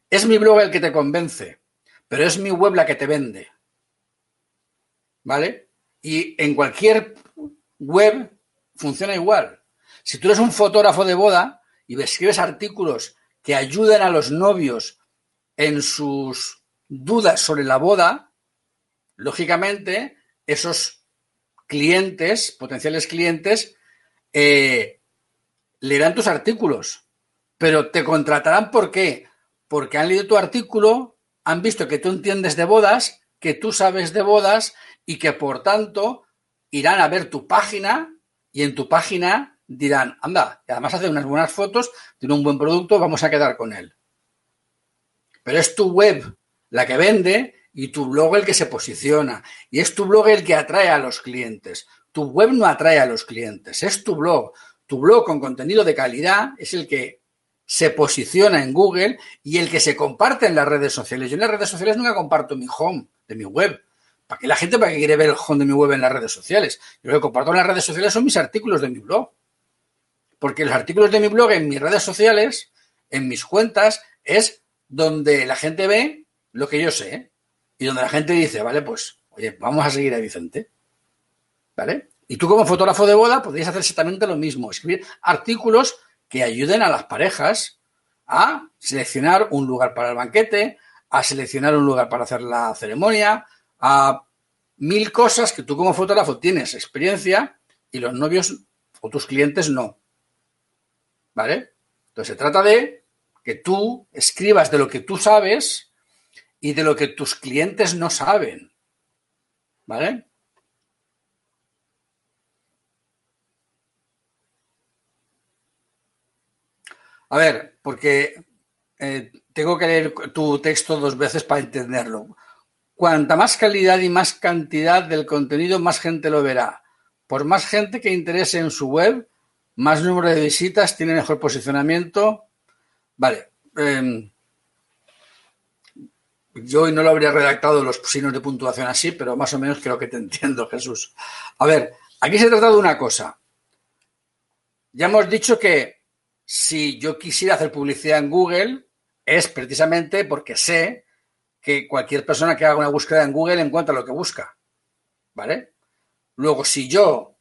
Es mi blog el que te convence pero es mi web la que te vende. ¿Vale? Y en cualquier web funciona igual. Si tú eres un fotógrafo de boda y escribes artículos que ayuden a los novios en sus dudas sobre la boda, lógicamente esos clientes, potenciales clientes, eh, leerán tus artículos, pero te contratarán ¿por qué? Porque han leído tu artículo, han visto que tú entiendes de bodas, que tú sabes de bodas y que por tanto irán a ver tu página y en tu página dirán, anda, y además hace unas buenas fotos, tiene un buen producto, vamos a quedar con él. Pero es tu web la que vende y tu blog el que se posiciona. Y es tu blog el que atrae a los clientes. Tu web no atrae a los clientes, es tu blog. Tu blog con contenido de calidad es el que se posiciona en Google y el que se comparte en las redes sociales. Yo en las redes sociales nunca comparto mi home de mi web. ¿Para qué la gente para quiere ver el home de mi web en las redes sociales? Yo lo que comparto en las redes sociales son mis artículos de mi blog. Porque los artículos de mi blog en mis redes sociales, en mis cuentas, es donde la gente ve lo que yo sé y donde la gente dice, vale, pues, oye, vamos a seguir a Vicente. ¿Vale? Y tú como fotógrafo de boda podrías hacer exactamente lo mismo, escribir artículos que ayuden a las parejas a seleccionar un lugar para el banquete, a seleccionar un lugar para hacer la ceremonia, a mil cosas que tú como fotógrafo tienes experiencia y los novios o tus clientes no. ¿Vale? Entonces se trata de que tú escribas de lo que tú sabes y de lo que tus clientes no saben. ¿Vale? A ver, porque eh, tengo que leer tu texto dos veces para entenderlo. Cuanta más calidad y más cantidad del contenido, más gente lo verá. Por más gente que interese en su web, más número de visitas, tiene mejor posicionamiento. Vale. Eh, yo hoy no lo habría redactado los signos de puntuación así, pero más o menos creo que te entiendo, Jesús. A ver, aquí se trata de una cosa. Ya hemos dicho que si yo quisiera hacer publicidad en Google, es precisamente porque sé que cualquier persona que haga una búsqueda en Google encuentra lo que busca. ¿Vale? Luego, si yo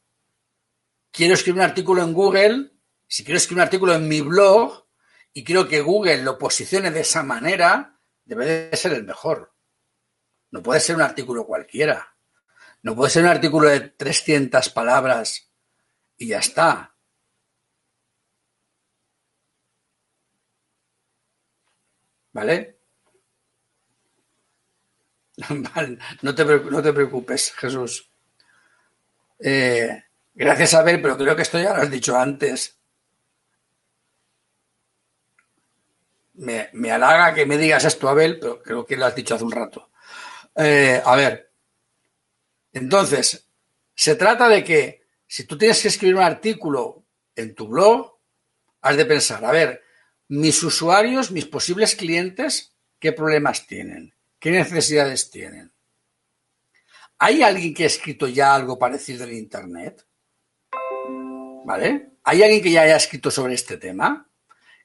quiero escribir un artículo en Google, si quiero escribir un artículo en mi blog y quiero que Google lo posicione de esa manera, debe de ser el mejor. No puede ser un artículo cualquiera. No puede ser un artículo de 300 palabras y ya está. ¿Vale? (laughs) no, te, no te preocupes, Jesús. Eh, gracias, Abel, pero creo que esto ya lo has dicho antes. Me, me, halaga que me digas esto, Abel, pero creo que lo has dicho hace un rato. Eh, a ver, entonces, se trata de que si tú tienes que escribir un artículo en tu blog, has de pensar, a ver, mis usuarios, mis posibles clientes, ¿qué problemas tienen? ¿Qué necesidades tienen? ¿Hay alguien que ha escrito ya algo parecido en Internet? ¿Vale? ¿Hay alguien que ya haya escrito sobre este tema?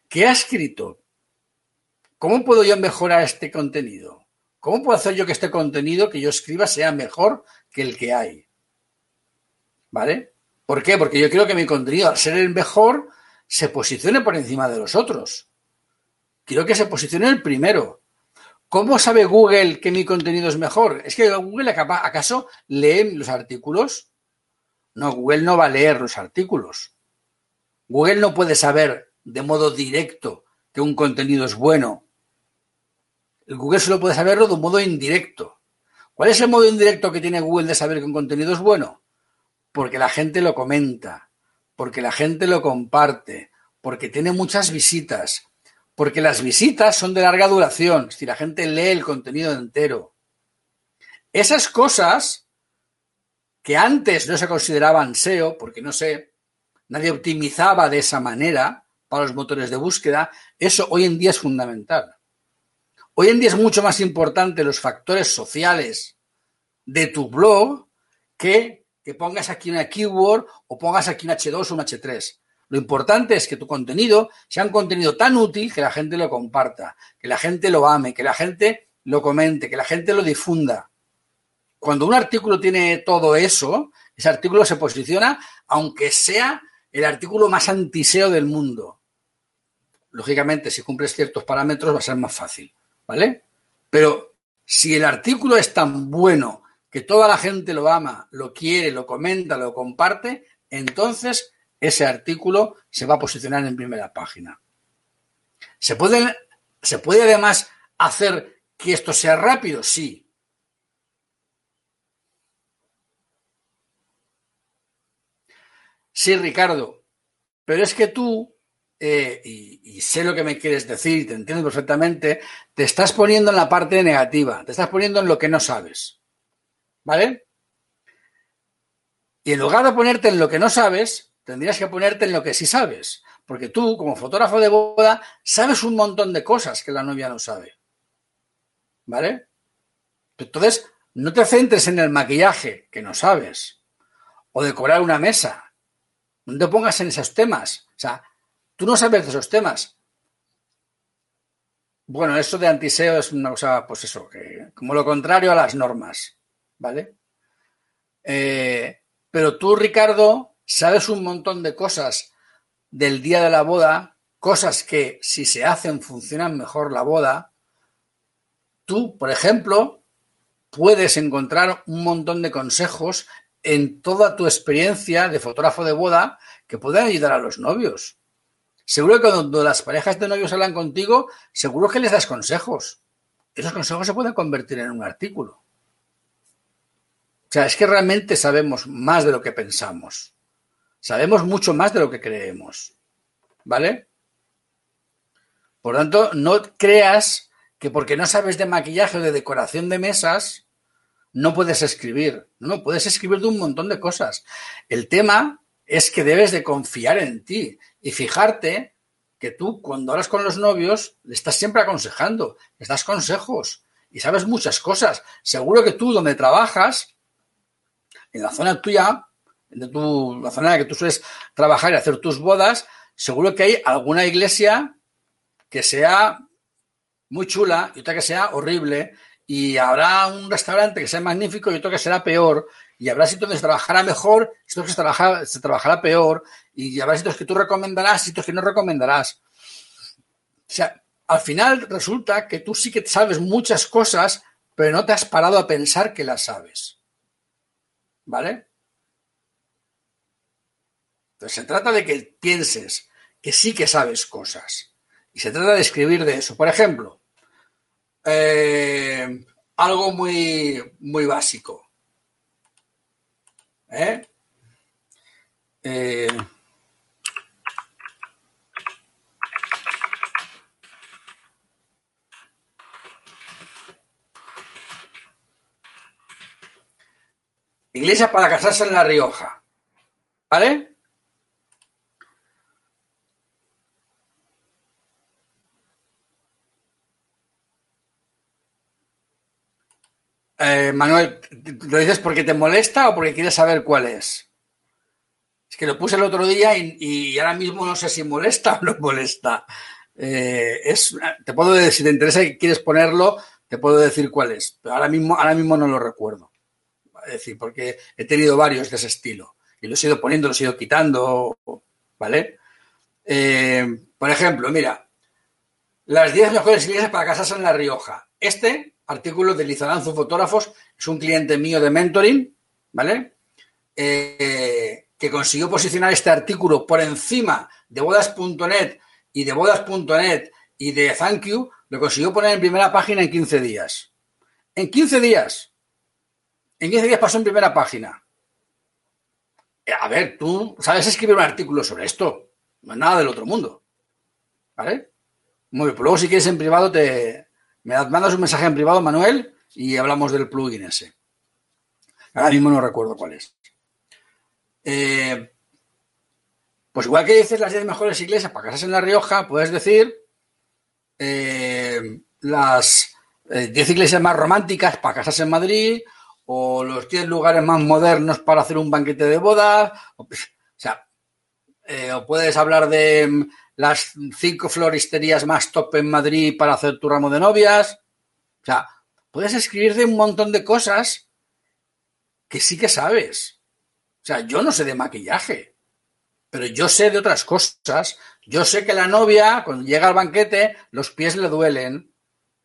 ¿Qué ha escrito? ¿Cómo puedo yo mejorar este contenido? ¿Cómo puedo hacer yo que este contenido que yo escriba sea mejor que el que hay? ¿Vale? ¿Por qué? Porque yo quiero que mi contenido, al ser el mejor, se posicione por encima de los otros. Quiero que se posicione el primero. ¿Cómo sabe Google que mi contenido es mejor? ¿Es que Google acaso lee los artículos? No, Google no va a leer los artículos. Google no puede saber de modo directo que un contenido es bueno. El Google solo puede saberlo de un modo indirecto. ¿Cuál es el modo indirecto que tiene Google de saber que un contenido es bueno? Porque la gente lo comenta, porque la gente lo comparte, porque tiene muchas visitas, porque las visitas son de larga duración, si la gente lee el contenido entero. Esas cosas que antes no se consideraban SEO, porque no sé, nadie optimizaba de esa manera para los motores de búsqueda, eso hoy en día es fundamental. Hoy en día es mucho más importante los factores sociales de tu blog que que pongas aquí una keyword o pongas aquí un H2 o un H3. Lo importante es que tu contenido sea un contenido tan útil que la gente lo comparta, que la gente lo ame, que la gente lo comente, que la gente lo difunda. Cuando un artículo tiene todo eso, ese artículo se posiciona aunque sea el artículo más antiseo del mundo. lógicamente, si cumples ciertos parámetros va a ser más fácil, ¿vale? Pero si el artículo es tan bueno que toda la gente lo ama, lo quiere, lo comenta, lo comparte, entonces ese artículo se va a posicionar en primera página. ¿Se puede, ¿se puede además hacer que esto sea rápido? Sí. Sí, Ricardo, pero es que tú, eh, y, y, sé lo que me quieres decir, te entiendo perfectamente, te estás poniendo en la parte negativa, te estás poniendo en lo que no sabes. ¿Vale? Y en lugar de ponerte en lo que no sabes, tendrías que ponerte en lo que sí sabes. Porque tú, como fotógrafo de boda, sabes un montón de cosas que la novia no sabe. ¿Vale? Entonces, no te centres en el maquillaje, que no sabes, o decorar una mesa. No te pongas en esos temas. O sea, tú no sabes de esos temas. Bueno, eso de antiseo es una cosa, pues eso, que como lo contrario a las normas. ¿vale? Eh, pero tú, Ricardo, sabes un montón de cosas del día de la boda, cosas que si se hacen funcionan mejor la boda. Tú, por ejemplo, puedes encontrar un montón de consejos en toda tu experiencia de fotógrafo de boda que pueden ayudar a los novios. Seguro que cuando las parejas de novios hablan contigo, seguro que les das consejos. Esos consejos se pueden convertir en un artículo. O sea, es que realmente sabemos más de lo que pensamos. Sabemos mucho más de lo que creemos. ¿Vale? Por tanto, no creas que porque no sabes de maquillaje o de decoración de mesas, no puedes escribir. No, puedes escribir de un montón de cosas. El tema es que debes de confiar en ti y fijarte que tú cuando hablas con los novios le estás siempre aconsejando, les das consejos y sabes muchas cosas. Seguro que tú donde trabajas en la zona tuya, de tu, la zona en la que tú sueles trabajar y hacer tus bodas, seguro que hay alguna iglesia que sea muy chula y otra que sea horrible y habrá un restaurante que sea magnífico y otro que será peor y habrá sitios donde se trabajará mejor, sitios que se, se trabajará peor y habrá sitios que tú recomendarás, sitios que no recomendarás. O sea, al final resulta que tú sí que sabes muchas cosas, pero no te has parado a pensar que las sabes. ¿Vale? Entonces se trata de que pienses que sí que sabes cosas. Y se trata de escribir de eso. Por ejemplo, eh, algo muy, muy básico. ¿Eh? Eh, Iglesia para casarse en La Rioja. ¿Vale? Eh, Manuel, ¿lo dices porque te molesta o porque quieres saber cuál es? Es que lo puse el otro día y, ahora mismo no sé si molesta o no molesta. Eh, es, te puedo decir, si te interesa y quieres ponerlo, te puedo decir cuál es, pero ahora mismo, ahora mismo no lo recuerdo es decir, porque he tenido varios de ese estilo y los he ido poniendo, los he ido quitando, ¿vale? Eh, por ejemplo, mira, las 10 mejores iglesias para casarse en La Rioja. Este artículo de Lizaranzo Fotógrafos es un cliente mío de mentoring, ¿vale? Eh, que consiguió posicionar este artículo por encima de bodas.net y de bodas.net y de Thank You, lo consiguió poner en primera página en 15 días. En 15 días. En 15 días pasó en primera página. Eh, a ver, tú sabes escribir un artículo sobre esto. No es nada del otro mundo. ¿Vale? Muy bien, pues luego si quieres en privado te me mandas un mensaje en privado, Manuel, y hablamos del plugin ese. Ahora mismo no recuerdo cuál es. Eh, pues igual que dices las 10 mejores iglesias para casarse en La Rioja, puedes decir eh, las 10 iglesias más románticas para casarse en Madrid o los 10 lugares más modernos para hacer un banquete de boda. (laughs) O, sea, eh, o puedes hablar de las cinco floristerías más top en Madrid para hacer tu ramo de novias. O sea, puedes escribir de un montón de cosas que sí que sabes. O sea, yo no sé de maquillaje, Pero yo sé de otras cosas. Yo sé que la novia, cuando llega al banquete, los pies le duelen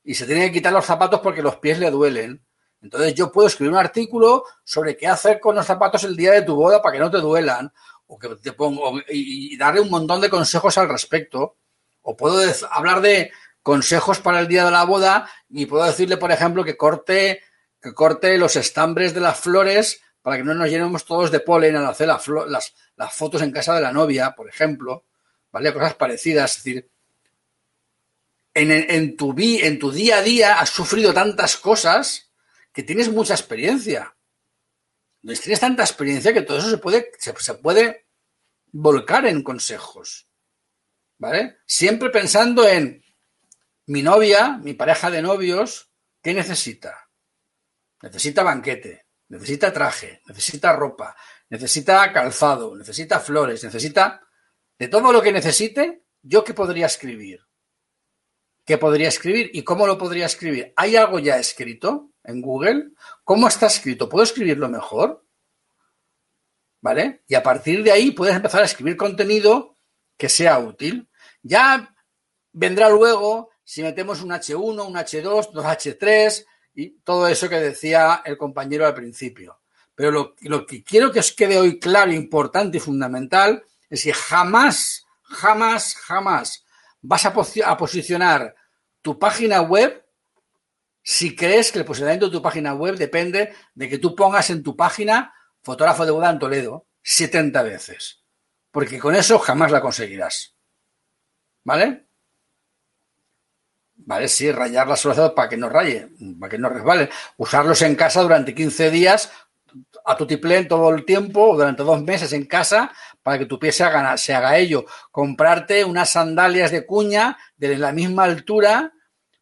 y se tiene que quitar los zapatos porque los pies le duelen. Entonces yo puedo escribir un artículo sobre qué hacer con los zapatos el día de tu boda para que no te duelan o que te pongo y, darle un montón de consejos al respecto. O puedo hablar de consejos para el día de la boda y puedo decirle, por ejemplo, que corte, que corte los estambres de las flores para que no nos llenemos todos de polen al hacer las, fotos en casa de la novia, por ejemplo, ¿vale? Cosas parecidas. Es decir, en tu día a día has sufrido tantas cosas que tienes mucha experiencia. Tienes tanta experiencia que todo eso se puede, se, puede volcar en consejos. ¿Vale? Siempre pensando en mi novia, mi pareja de novios, ¿qué necesita? Necesita banquete, necesita traje, necesita ropa, necesita calzado, necesita flores, necesita... De todo lo que necesite, ¿yo qué podría escribir? ¿Qué podría escribir y cómo lo podría escribir? ¿Hay algo ya escrito en Google? ¿Cómo está escrito? ¿Puedo escribirlo mejor? ¿Vale? Y a partir de ahí puedes empezar a escribir contenido que sea útil. Ya vendrá luego si metemos un H1, un H2, dos H3 y todo eso que decía el compañero al principio. Pero lo, que quiero que os quede hoy claro, importante y fundamental es que jamás, jamás, jamás vas a, a posicionar tu página web si crees que el posicionamiento de tu página web depende de que tú pongas en tu página fotógrafo de boda en Toledo 70 veces. Porque con eso jamás la conseguirás. ¿Vale? Vale, sí, rayar las solas para que no raye, para que no resbale. Usarlos en casa durante 15 días a tu tiplén todo el tiempo, durante dos meses en casa, para que tu pie se haga, se haga ello. Comprarte unas sandalias de cuña de la misma altura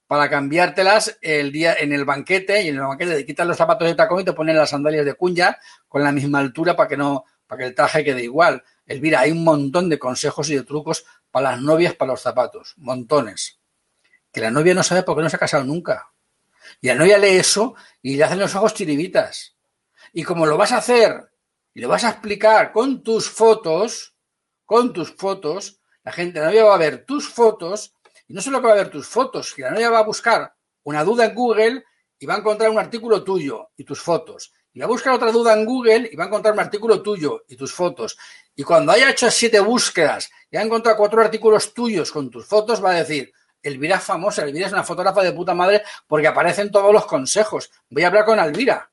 para cambiártelas el día en el banquete y en el banquete te quitas los zapatos de tacón y te ponen las sandalias de cuña con la misma altura para que no, para que el traje quede igual. Elvira, hay un montón de consejos y de trucos para las novias para los zapatos, montones. Que la novia no sabe por qué no se ha casado nunca. Y la novia lee eso y le hacen los ojos chiribitas. Y como lo vas a hacer y lo vas a explicar con tus fotos, con tus fotos, la gente, la novia va a ver tus fotos y no solo que va a ver tus fotos, que la novia va a buscar una duda en Google y va a encontrar un artículo tuyo y tus fotos. Y va a buscar otra duda en Google y va a encontrar un artículo tuyo y tus fotos. Y cuando haya hecho siete búsquedas y ha encontrado cuatro artículos tuyos con tus fotos, va a decir, Elvira es famosa, Elvira es una fotógrafa de puta madre porque aparecen todos los consejos. Voy a hablar con Elvira.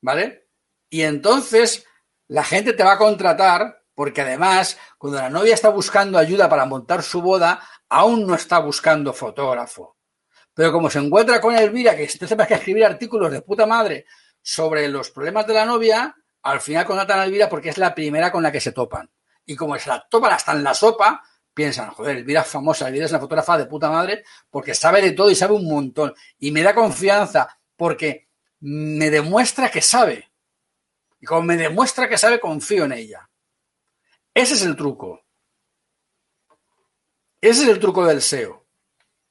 ¿Vale? Y entonces la gente te va a contratar porque además, cuando la novia está buscando ayuda para montar su boda, aún no está buscando fotógrafo. Pero como se encuentra con Elvira, que se que escribir artículos de puta madre sobre los problemas de la novia, al final contratan a Elvira porque es la primera con la que se topan. Y como se la topan hasta en la sopa, piensan, joder, Elvira es famosa, Elvira es una fotógrafa de puta madre porque sabe de todo y sabe un montón. Y me da confianza porque me demuestra que sabe. Y como me demuestra que sabe, confío en ella. Ese es el truco. Ese es el truco del SEO.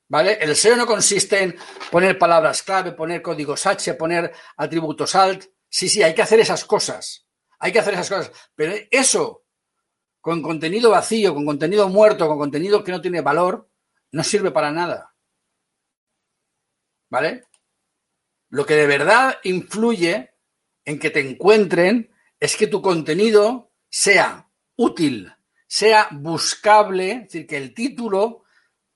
¿Vale? El SEO no consiste en poner palabras clave, poner códigos H, poner atributos alt. Sí, sí, hay que hacer esas cosas. Hay que hacer esas cosas. Pero eso, con contenido vacío, con contenido muerto, con contenido que no tiene valor, no sirve para nada. ¿Vale? Lo que de verdad influye en que te encuentren es que tu contenido sea útil, sea buscable, es decir, que el título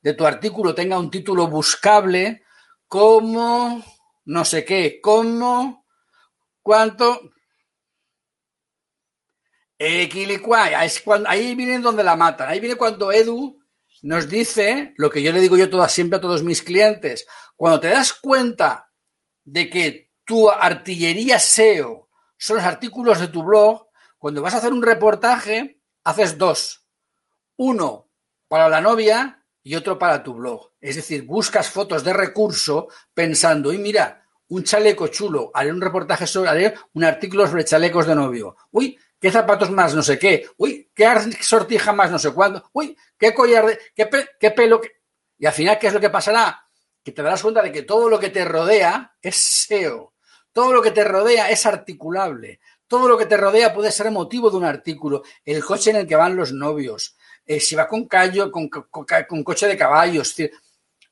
de tu artículo tenga un título buscable como no sé qué, como cuánto. Es cuando, ahí viene donde la matan. Ahí viene cuando Edu nos dice lo que yo le digo yo toda, siempre a todos mis clientes. Cuando te das cuenta de que tu artillería SEO son los artículos de tu blog, cuando vas a hacer un reportaje, haces dos. Uno para la novia y otro para tu blog. Es decir, buscas fotos de recurso pensando, y mira, un chaleco chulo, haré un reportaje sobre, haré un artículo sobre chalecos de novio. Uy, qué zapatos más no sé qué. Uy, qué sortija más no sé cuándo. Uy, qué collar de, qué, qué pelo. Y al final, ¿qué es lo que pasará? que te darás cuenta de que todo lo que te rodea es SEO, todo lo que te rodea es articulable, todo lo que te rodea puede ser motivo de un artículo. El coche en el que van los novios, eh, si va con, callo, con, coche de caballos.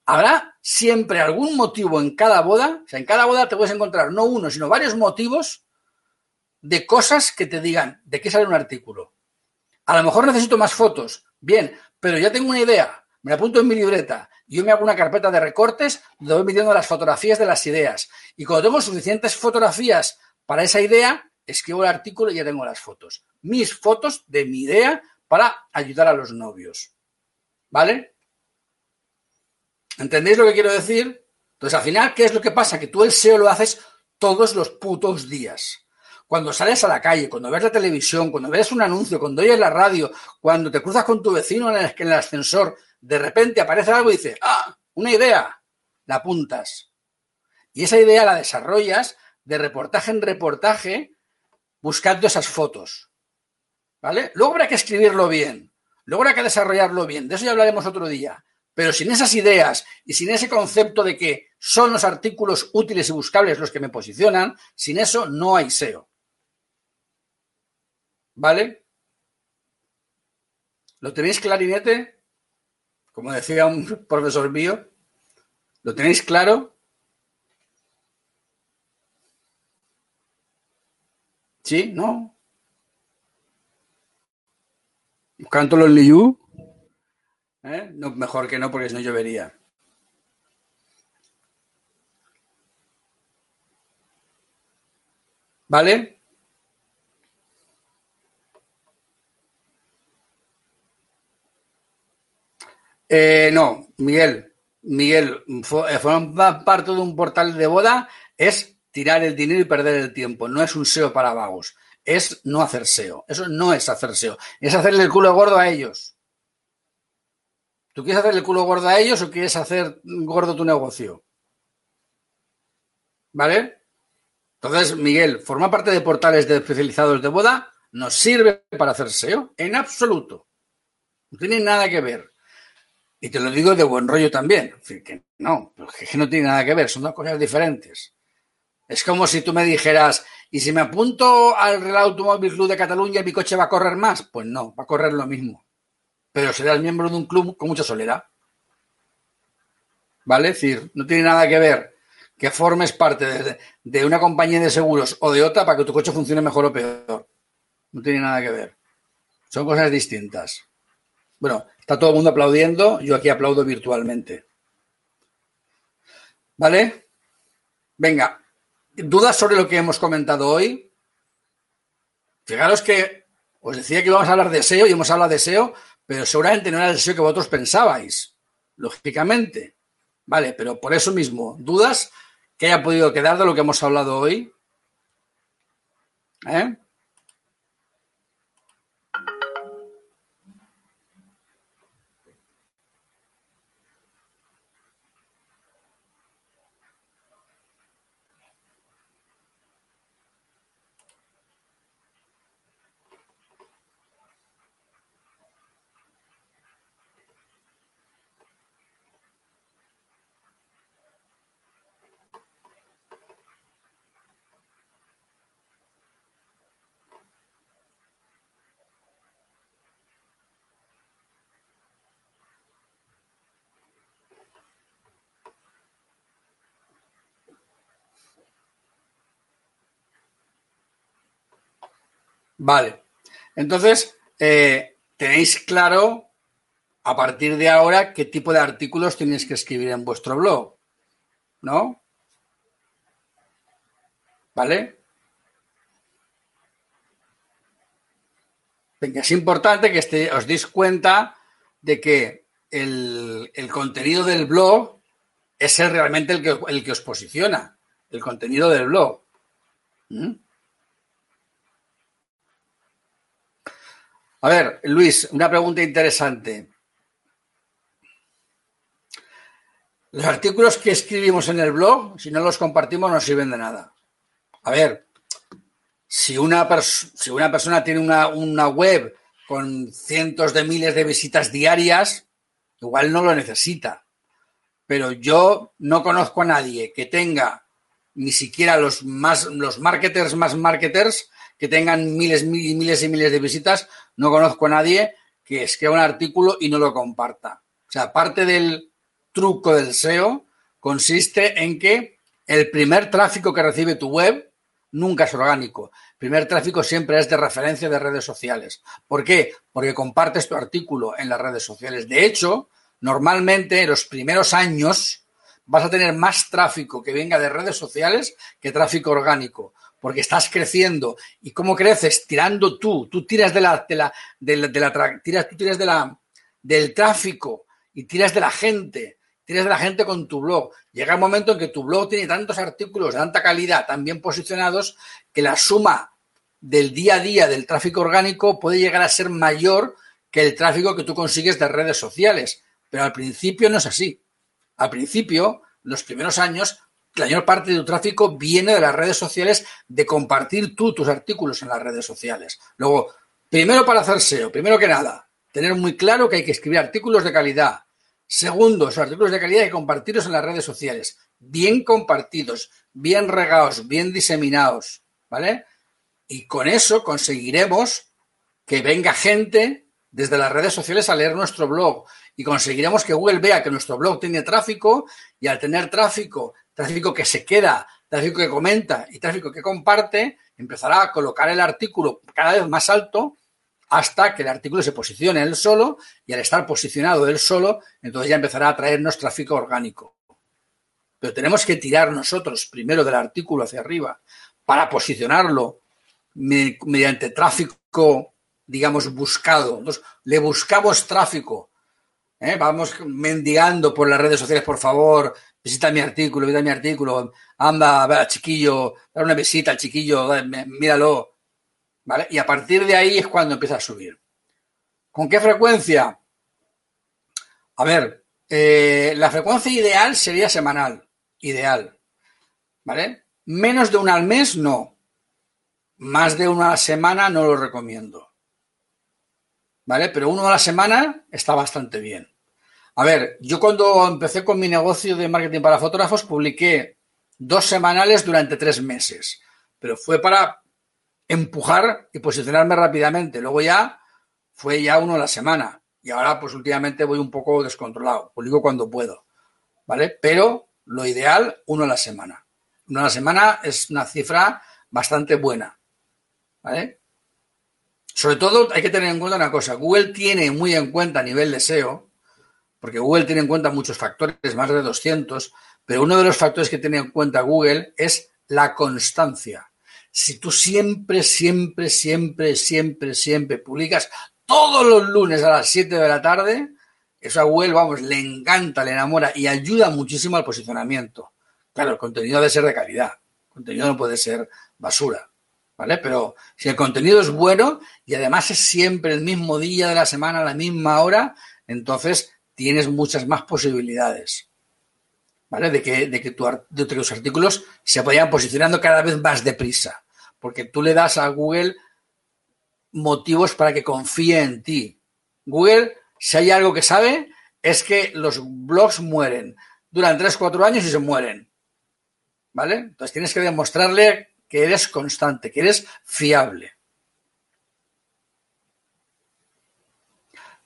habrá siempre algún motivo en cada boda. O sea, en cada boda te puedes encontrar no uno, sino varios motivos de cosas que te digan de qué sale un artículo. A lo mejor necesito más fotos. Bien, pero ya tengo una idea. Me la apunto en mi libreta. Yo me hago una carpeta de recortes donde voy midiendo las fotografías de las ideas. Y cuando tengo suficientes fotografías para esa idea, escribo el artículo y ya tengo las fotos. Mis fotos de mi idea para ayudar a los novios. ¿Vale? ¿Entendéis lo que quiero decir? Entonces, al final, ¿qué es lo que pasa? Que tú el SEO lo haces todos los putos días. Cuando sales a la calle, cuando ves la televisión, cuando ves un anuncio, cuando oyes la radio, cuando te cruzas con tu vecino en el, ascensor, de repente aparece algo y dices, ah, una idea, la apuntas. Y esa idea la desarrollas de reportaje en reportaje buscando esas fotos. ¿Vale? Luego habrá que escribirlo bien, luego habrá que desarrollarlo bien, de eso ya hablaremos otro día. Pero sin esas ideas y sin ese concepto de que son los artículos útiles y buscables los que me posicionan, sin eso no hay SEO. ¿Vale? ¿Lo tenéis clarinete? Como decía un profesor mío. ¿Lo tenéis claro? ¿Sí? ¿No? ¿Canto los Liu? ¿Eh? No, mejor que no, porque si no llovería. ¿Vale? Eh, no, Miguel, Miguel, eh, formar parte de un portal de boda es tirar el dinero y perder el tiempo. No es un SEO para vagos. Es no hacer SEO. Eso no es hacer SEO. Es hacerle el culo gordo a ellos. ¿Tú quieres hacerle el culo gordo a ellos o quieres hacer gordo tu negocio? ¿Vale? Entonces, Miguel, formar parte de portales de especializados de boda no sirve para hacer SEO en absoluto. No tiene nada que ver. Y te lo digo de buen rollo también. que no, que no tiene nada que ver, son dos cosas diferentes. Es como si tú me dijeras, ¿y si me apunto al Real Automóvil Club de Cataluña mi coche va a correr más? Pues no, va a correr lo mismo. Pero serás miembro de un club con mucha soledad. ¿Vale? Es decir, no tiene nada que ver que formes parte de, de una compañía de seguros o de otra para que tu coche funcione mejor o peor. No tiene nada que ver. Son cosas distintas. Bueno, está todo el mundo aplaudiendo, yo aquí aplaudo virtualmente. ¿Vale? Venga, ¿dudas sobre lo que hemos comentado hoy? Fijaros que os decía que íbamos a hablar de SEO y hemos hablado de SEO, pero seguramente no era el SEO que vosotros pensabais, lógicamente. Vale, pero por eso mismo, ¿dudas que haya podido quedar de lo que hemos hablado hoy? ¿Eh? Vale. Entonces, eh, tenéis claro a partir de ahora qué tipo de artículos tenéis que escribir en vuestro blog. ¿No? ¿Vale? Es importante que este, os deis cuenta de que el, contenido del blog es el, realmente el que, el que os posiciona, el contenido del blog. ¿Mm? A ver, Luis, una pregunta interesante. Los artículos que escribimos en el blog, si no los compartimos, no sirven de nada. A ver, si una, si una persona tiene una, una web con cientos de miles de visitas diarias, igual no lo necesita. Pero yo no conozco a nadie que tenga ni siquiera los más los marketers más marketers que tengan miles, y miles y miles de visitas. No conozco a nadie que escriba un artículo y no lo comparta. O sea, parte del truco del SEO consiste en que el primer tráfico que recibe tu web nunca es orgánico. El primer tráfico siempre es de referencia de redes sociales. ¿Por qué? Porque compartes tu artículo en las redes sociales. De hecho, normalmente en los primeros años vas a tener más tráfico que venga de redes sociales que tráfico orgánico, porque estás creciendo. ¿Y cómo creces? Tirando tú, tú tiras de la, de la, de la, tiras, tú tiras de la, del tráfico y tiras de la gente tienes de la gente con tu blog. Llega el momento en que tu blog tiene tantos artículos de tanta calidad, tan bien posicionados, que la suma del día a día del tráfico orgánico puede llegar a ser mayor que el tráfico que tú consigues de redes sociales. Pero al principio no es así. Al principio, los primeros años, la mayor parte de tu tráfico viene de las redes sociales, de compartir tú tus artículos en las redes sociales. Luego, primero para hacer SEO, primero que nada, tener muy claro que hay que escribir artículos de calidad, Segundo, esos artículos de calidad y compartirlos en las redes sociales. Bien compartidos, bien regados, bien diseminados, ¿vale? Y con eso conseguiremos que venga gente desde las redes sociales a leer nuestro blog y conseguiremos que Google vea que nuestro blog tiene tráfico y al tener tráfico, tráfico que se queda, tráfico que comenta y tráfico que comparte, empezará a colocar el artículo cada vez más alto hasta que el artículo se posicione él solo y al estar posicionado él solo, entonces ya empezará a traernos tráfico orgánico. Pero tenemos que tirar nosotros primero del artículo hacia arriba para posicionarlo mediante tráfico, digamos, buscado. Entonces, le buscamos tráfico. ¿eh? Vamos mendigando por las redes sociales, por favor, visita mi artículo, visita mi artículo, anda, a chiquillo, dar una visita al chiquillo, míralo. Y a partir de ahí es cuando empieza a subir. ¿Con qué frecuencia? A ver, eh, la frecuencia ideal sería semanal, ideal, ¿vale? Menos de una al mes, no. Más de una a la semana no lo recomiendo. ¿Vale? Pero uno a la semana está bastante bien. A ver, yo cuando empecé con mi negocio de marketing para fotógrafos publiqué dos semanales durante tres meses, pero fue para empujar y posicionarme rápidamente. Luego ya fue ya uno a la semana. Y ahora, pues últimamente voy un poco descontrolado. Publico cuando puedo. ¿Vale? Pero lo ideal, uno a la semana. Uno a la semana es una cifra bastante buena. ¿Vale? Sobre todo hay que tener en cuenta una cosa. Google tiene muy en cuenta a nivel de SEO, porque Google tiene en cuenta muchos factores, más de 200, pero uno de los factores que tiene en cuenta Google es la constancia si tú siempre, siempre, siempre, siempre, siempre publicas todos los lunes a las 7 de la tarde, eso a Google, vamos, le encanta, le enamora y ayuda muchísimo al posicionamiento. Claro, el contenido debe ser de calidad, el contenido no puede ser basura, ¿vale? Pero si el contenido es bueno y además es siempre el mismo día de la semana, la misma hora, entonces tienes muchas más posibilidades. ¿vale? De que, de que, de tus artículos se vayan posicionando cada vez más deprisa, porque tú le das a Google motivos para que confíe en ti. Google, si hay algo que sabe, es que los blogs mueren. Duran 3-4 años y se mueren. ¿Vale? Entonces tienes que demostrarle que eres constante, que eres fiable.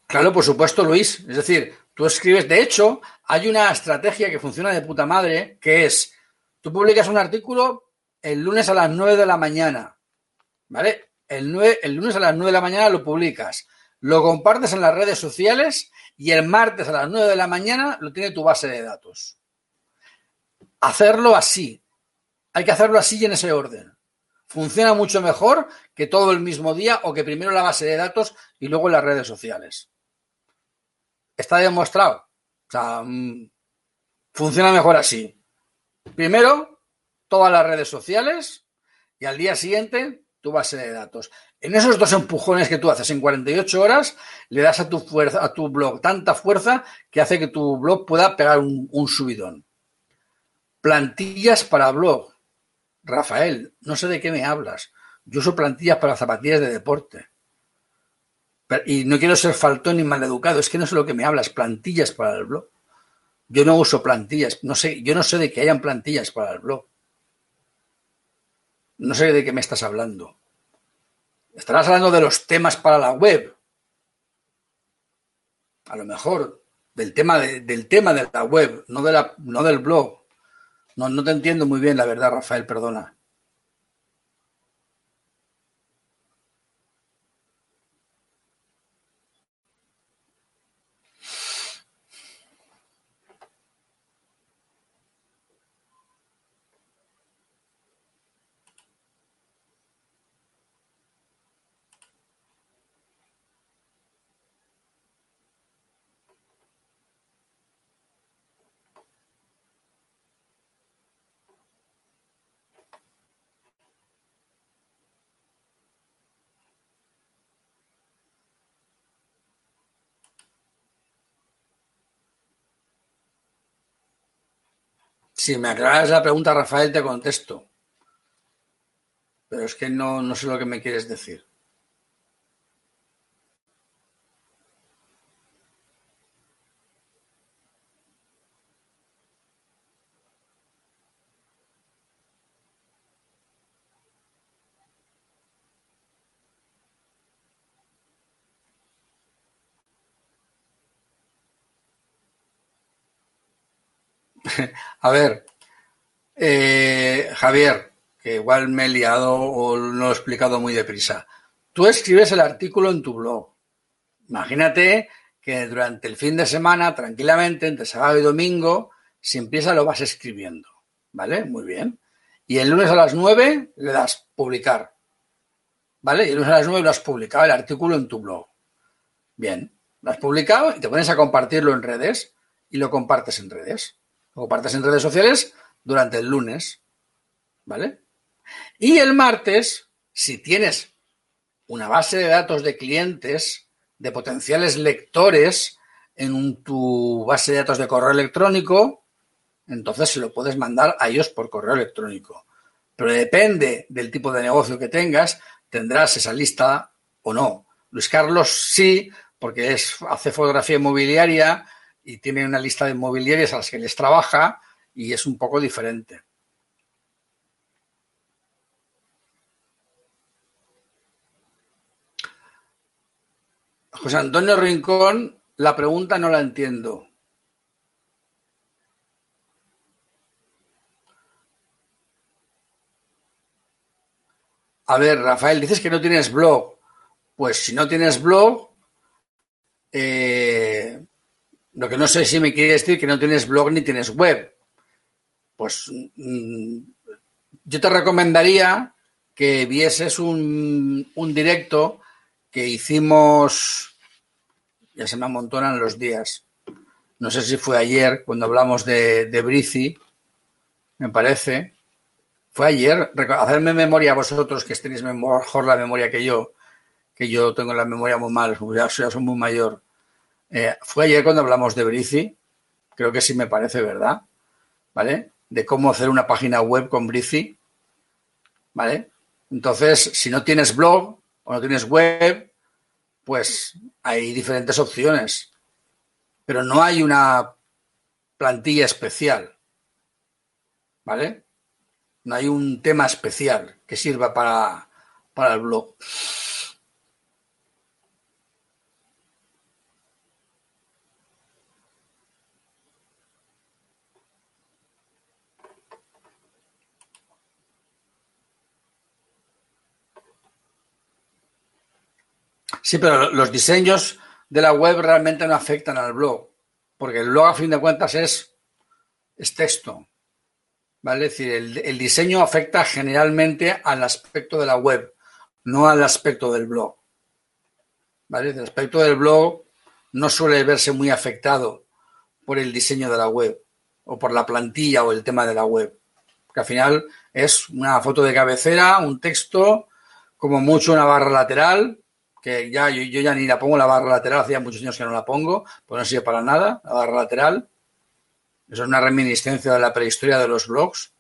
Claro, por supuesto, Luis. Es decir, Tú escribes, de hecho, hay una estrategia que funciona de puta madre, que es, tú publicas un artículo el lunes a las 9 de la mañana, ¿vale? El, lunes a las 9 de la mañana lo publicas, lo compartes en las redes sociales y el martes a las 9 de la mañana lo tiene tu base de datos. Hacerlo así. Hay que hacerlo así y en ese orden. Funciona mucho mejor que todo el mismo día o que primero la base de datos y luego las redes sociales está demostrado. O sea, mm, funciona mejor así. Primero, todas las redes sociales y al día siguiente tu base de datos. En esos dos empujones que tú haces en 48 horas, le das a tu, fuerza, a tu blog tanta fuerza que hace que tu blog pueda pegar un, un subidón. Plantillas para blog. Rafael, no sé de qué me hablas. Yo uso plantillas para zapatillas de deporte. Y no quiero ser faltón ni maleducado, es que no sé lo que me hablas, plantillas para el blog. Yo no uso plantillas, no sé, yo no sé de que hayan plantillas para el blog. No sé de qué me estás hablando. Estarás hablando de los temas para la web. A lo mejor del tema de, del tema de la web, no, de la, no del blog. No, no te entiendo muy bien, la verdad, Rafael, perdona. Si me aclaras la pregunta, Rafael, te contesto. Pero es que no, no sé lo que me quieres decir. (laughs) A ver, eh, Javier, que igual me he liado o no lo he explicado muy deprisa. Tú escribes el artículo en tu blog. Imagínate que durante el fin de semana, tranquilamente, entre sábado y domingo, si empieza lo vas escribiendo. ¿Vale? Muy bien. Y el lunes a las 9 le das publicar. ¿Vale? Y el lunes a las 9 lo has publicado el artículo en tu blog. Bien. Lo has publicado y te pones a compartirlo en redes y lo compartes en redes. Compartes en redes sociales durante el lunes. ¿Vale? Y el martes, si tienes una base de datos de clientes, de potenciales lectores en tu base de datos de correo electrónico, entonces se lo puedes mandar a ellos por correo electrónico. Pero depende del tipo de negocio que tengas, tendrás esa lista o no. Luis Carlos sí, porque es, hace fotografía inmobiliaria y tiene una lista de inmobiliarias a las que les trabaja y es un poco diferente. José Antonio Rincón, la pregunta no la entiendo. A ver, Rafael, dices que no tienes blog. Pues si no tienes blog, eh, lo que no sé si me quiere decir que no tienes blog ni tienes web. Pues mm, yo te recomendaría que vieses un, un directo que hicimos, ya se me amontonan los días. No sé si fue ayer cuando hablamos de, de Brici, me parece. Fue ayer, hacerme memoria vosotros que tenéis mejor la memoria que yo, que yo tengo la memoria muy mal, ya soy, muy mayor. Eh, fue ayer cuando hablamos de Brici, creo que sí me parece verdad, ¿vale? De cómo hacer una página web con Brici, ¿vale? Entonces, si no tienes blog o no tienes web, pues hay diferentes opciones, pero no hay una plantilla especial, ¿vale? No hay un tema especial que sirva para, para el blog. Sí, pero los diseños de la web realmente no afectan al blog, porque el blog a fin de cuentas es, es texto. ¿Vale? Es decir, el, diseño afecta generalmente al aspecto de la web, no al aspecto del blog. ¿Vale? El aspecto del blog no suele verse muy afectado por el diseño de la web o por la plantilla o el tema de la web. Que al final es una foto de cabecera, un texto, como mucho una barra lateral, que ya yo, ya ni la pongo la barra lateral, hacía muchos años que no la pongo, pues no sirve para nada, la barra lateral. Eso es una reminiscencia de la prehistoria de los blogs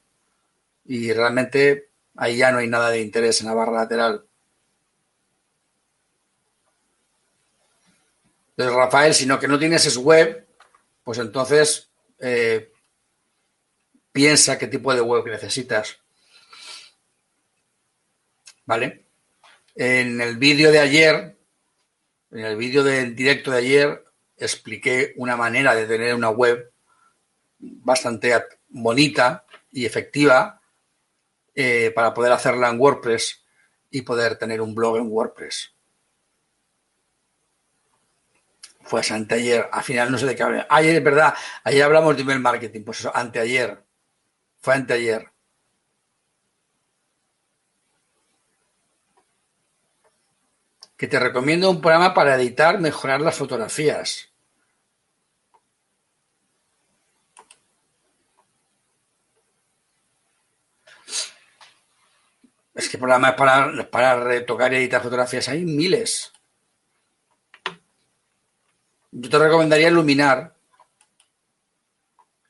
y realmente ahí ya no hay nada de interés en la barra lateral. Entonces, Rafael, si no que no tienes es web, pues entonces eh, piensa qué tipo de web necesitas. ¿Vale? En el vídeo de ayer, en el vídeo del directo de ayer, expliqué una manera de tener una web bastante bonita y efectiva eh, para poder hacerla en WordPress y poder tener un blog en WordPress. Fue anteayer, al final no sé de qué hablé. Ayer es verdad, ayer hablamos de email marketing, pues eso, anteayer. Fue anteayer. Que te recomiendo un programa para editar, mejorar las fotografías. Es que programas para, para retocar y editar fotografías hay miles. Yo te recomendaría Luminar.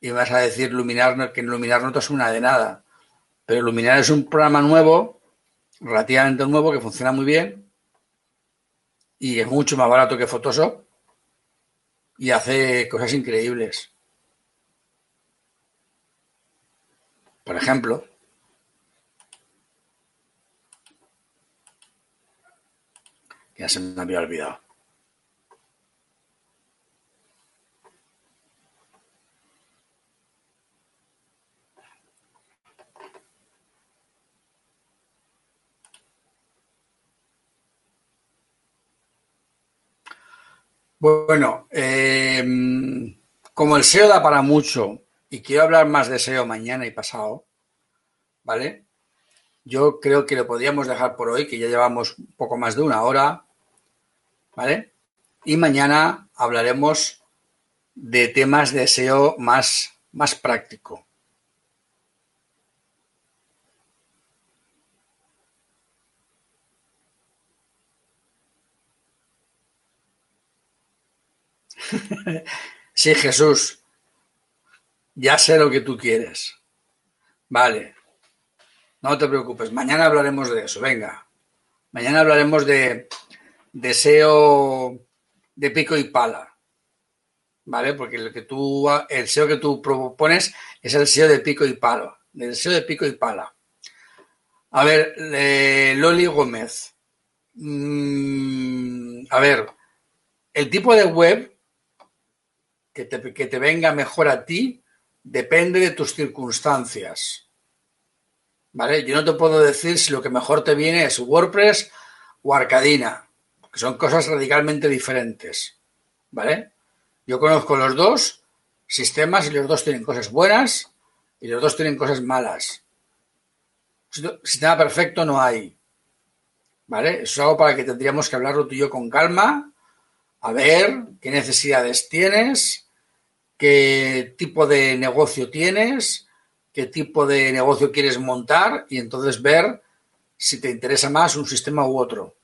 Y vas a decir Luminar, que Luminar no te suena de nada. Pero Luminar es un programa nuevo, relativamente nuevo, que funciona muy bien. Y es mucho más barato que Photoshop. Y hace cosas increíbles. Por ejemplo, ya se me había olvidado. Bueno, em, como el SEO da para mucho y quiero hablar más de SEO mañana y pasado, ¿vale? Yo creo que lo podríamos dejar por hoy, que ya llevamos poco más de una hora, ¿vale? Y mañana hablaremos de temas de SEO más, más práctico. (laughs) sí, Jesús, ya sé lo que tú quieres. Vale, no te preocupes, mañana hablaremos de eso, venga. Mañana hablaremos de, SEO de pico y pala. ¿Vale? Porque el que tú, el SEO que tú propones es el SEO de pico y palo. El SEO de pico y pala. A ver, Loli Gómez. Mm, a ver, el tipo de web que te, venga mejor a ti depende de tus circunstancias. ¿Vale? Yo no te puedo decir si lo que mejor te viene es WordPress o Arcadina, que son cosas radicalmente diferentes. ¿Vale? Yo conozco los dos sistemas y los dos tienen cosas buenas y los dos tienen cosas malas. Sistema perfecto no hay. ¿Vale? Eso es algo para que tendríamos que hablarlo tú y yo con calma, a ver qué necesidades tienes qué tipo de negocio tienes, qué tipo de negocio quieres montar y entonces ver si te interesa más un sistema u otro.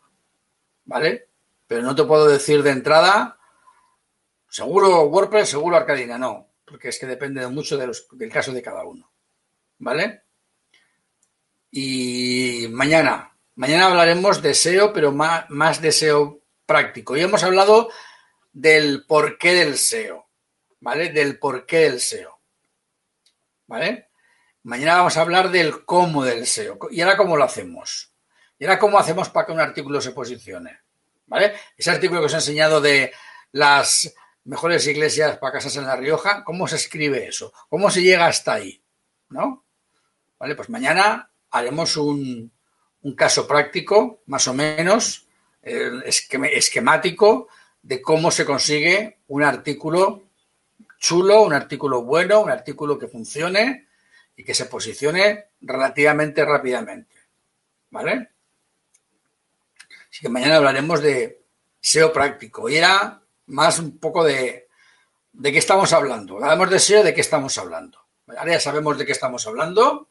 ¿Vale? Pero no te puedo decir de entrada, seguro WordPress, seguro Arcadina, no, porque es que depende mucho del caso de cada uno. ¿Vale? Y mañana, mañana hablaremos de SEO, pero más, más de SEO práctico. Y hemos hablado del porqué del SEO. ¿Vale? Del porqué del SEO. ¿Vale? Mañana vamos a hablar del cómo del SEO. ¿Y ahora cómo lo hacemos? ¿Y ahora cómo hacemos para que un artículo se posicione? ¿Vale? Ese artículo que os he enseñado de las mejores iglesias para casas en La Rioja, ¿cómo se escribe eso? ¿Cómo se llega hasta ahí? ¿No? Vale, pues mañana haremos un, caso práctico, más o menos, esquemático, de cómo se consigue un artículo chulo, un artículo bueno, un artículo que funcione y que se posicione relativamente rápidamente. ¿Vale? Así que mañana hablaremos de SEO práctico. Y era más un poco de, de qué estamos hablando. Hablamos de SEO, de qué estamos hablando. Ahora ya sabemos de qué estamos hablando,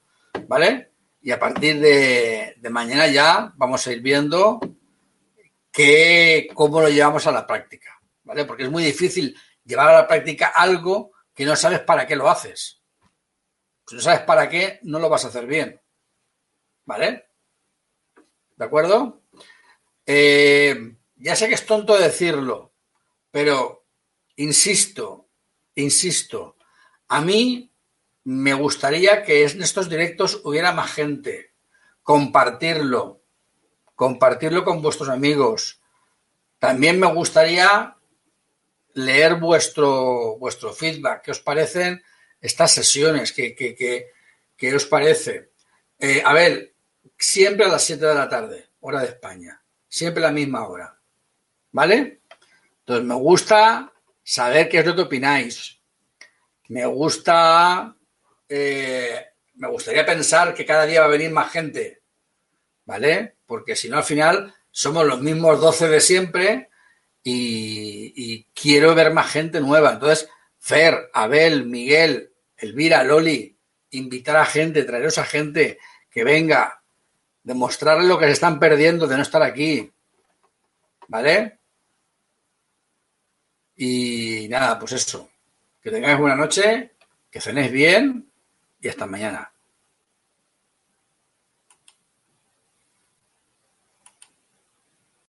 ¿vale? Y a partir de, de mañana ya vamos a ir viendo qué, cómo lo llevamos a la práctica, ¿vale? Porque es muy difícil llevar a la práctica algo que no sabes para qué lo haces. Si no sabes para qué, no lo vas a hacer bien. ¿Vale? ¿De acuerdo? Eh, ya sé que es tonto decirlo, pero insisto, insisto, a mí me gustaría que en estos directos hubiera más gente, compartirlo, compartirlo con vuestros amigos. También me gustaría leer vuestro, vuestro feedback. ¿Qué os parecen estas sesiones? ¿Qué, qué, qué, qué os parece? Eh, a ver, siempre a las 7 de la tarde, hora de España. Siempre la misma hora. ¿Vale? Entonces, me gusta saber qué es lo que opináis. Me gusta, eh, me gustaría pensar que cada día va a venir más gente. ¿Vale? Porque si no, al final somos los mismos 12 de siempre y, quiero ver más gente nueva. Entonces, Fer, Abel, Miguel, Elvira, Loli, invitar a gente, traeros a gente que venga, demostrarles lo que se están perdiendo de no estar aquí. ¿Vale? Y nada, pues eso. Que tengáis buena noche, que cenéis bien y hasta mañana.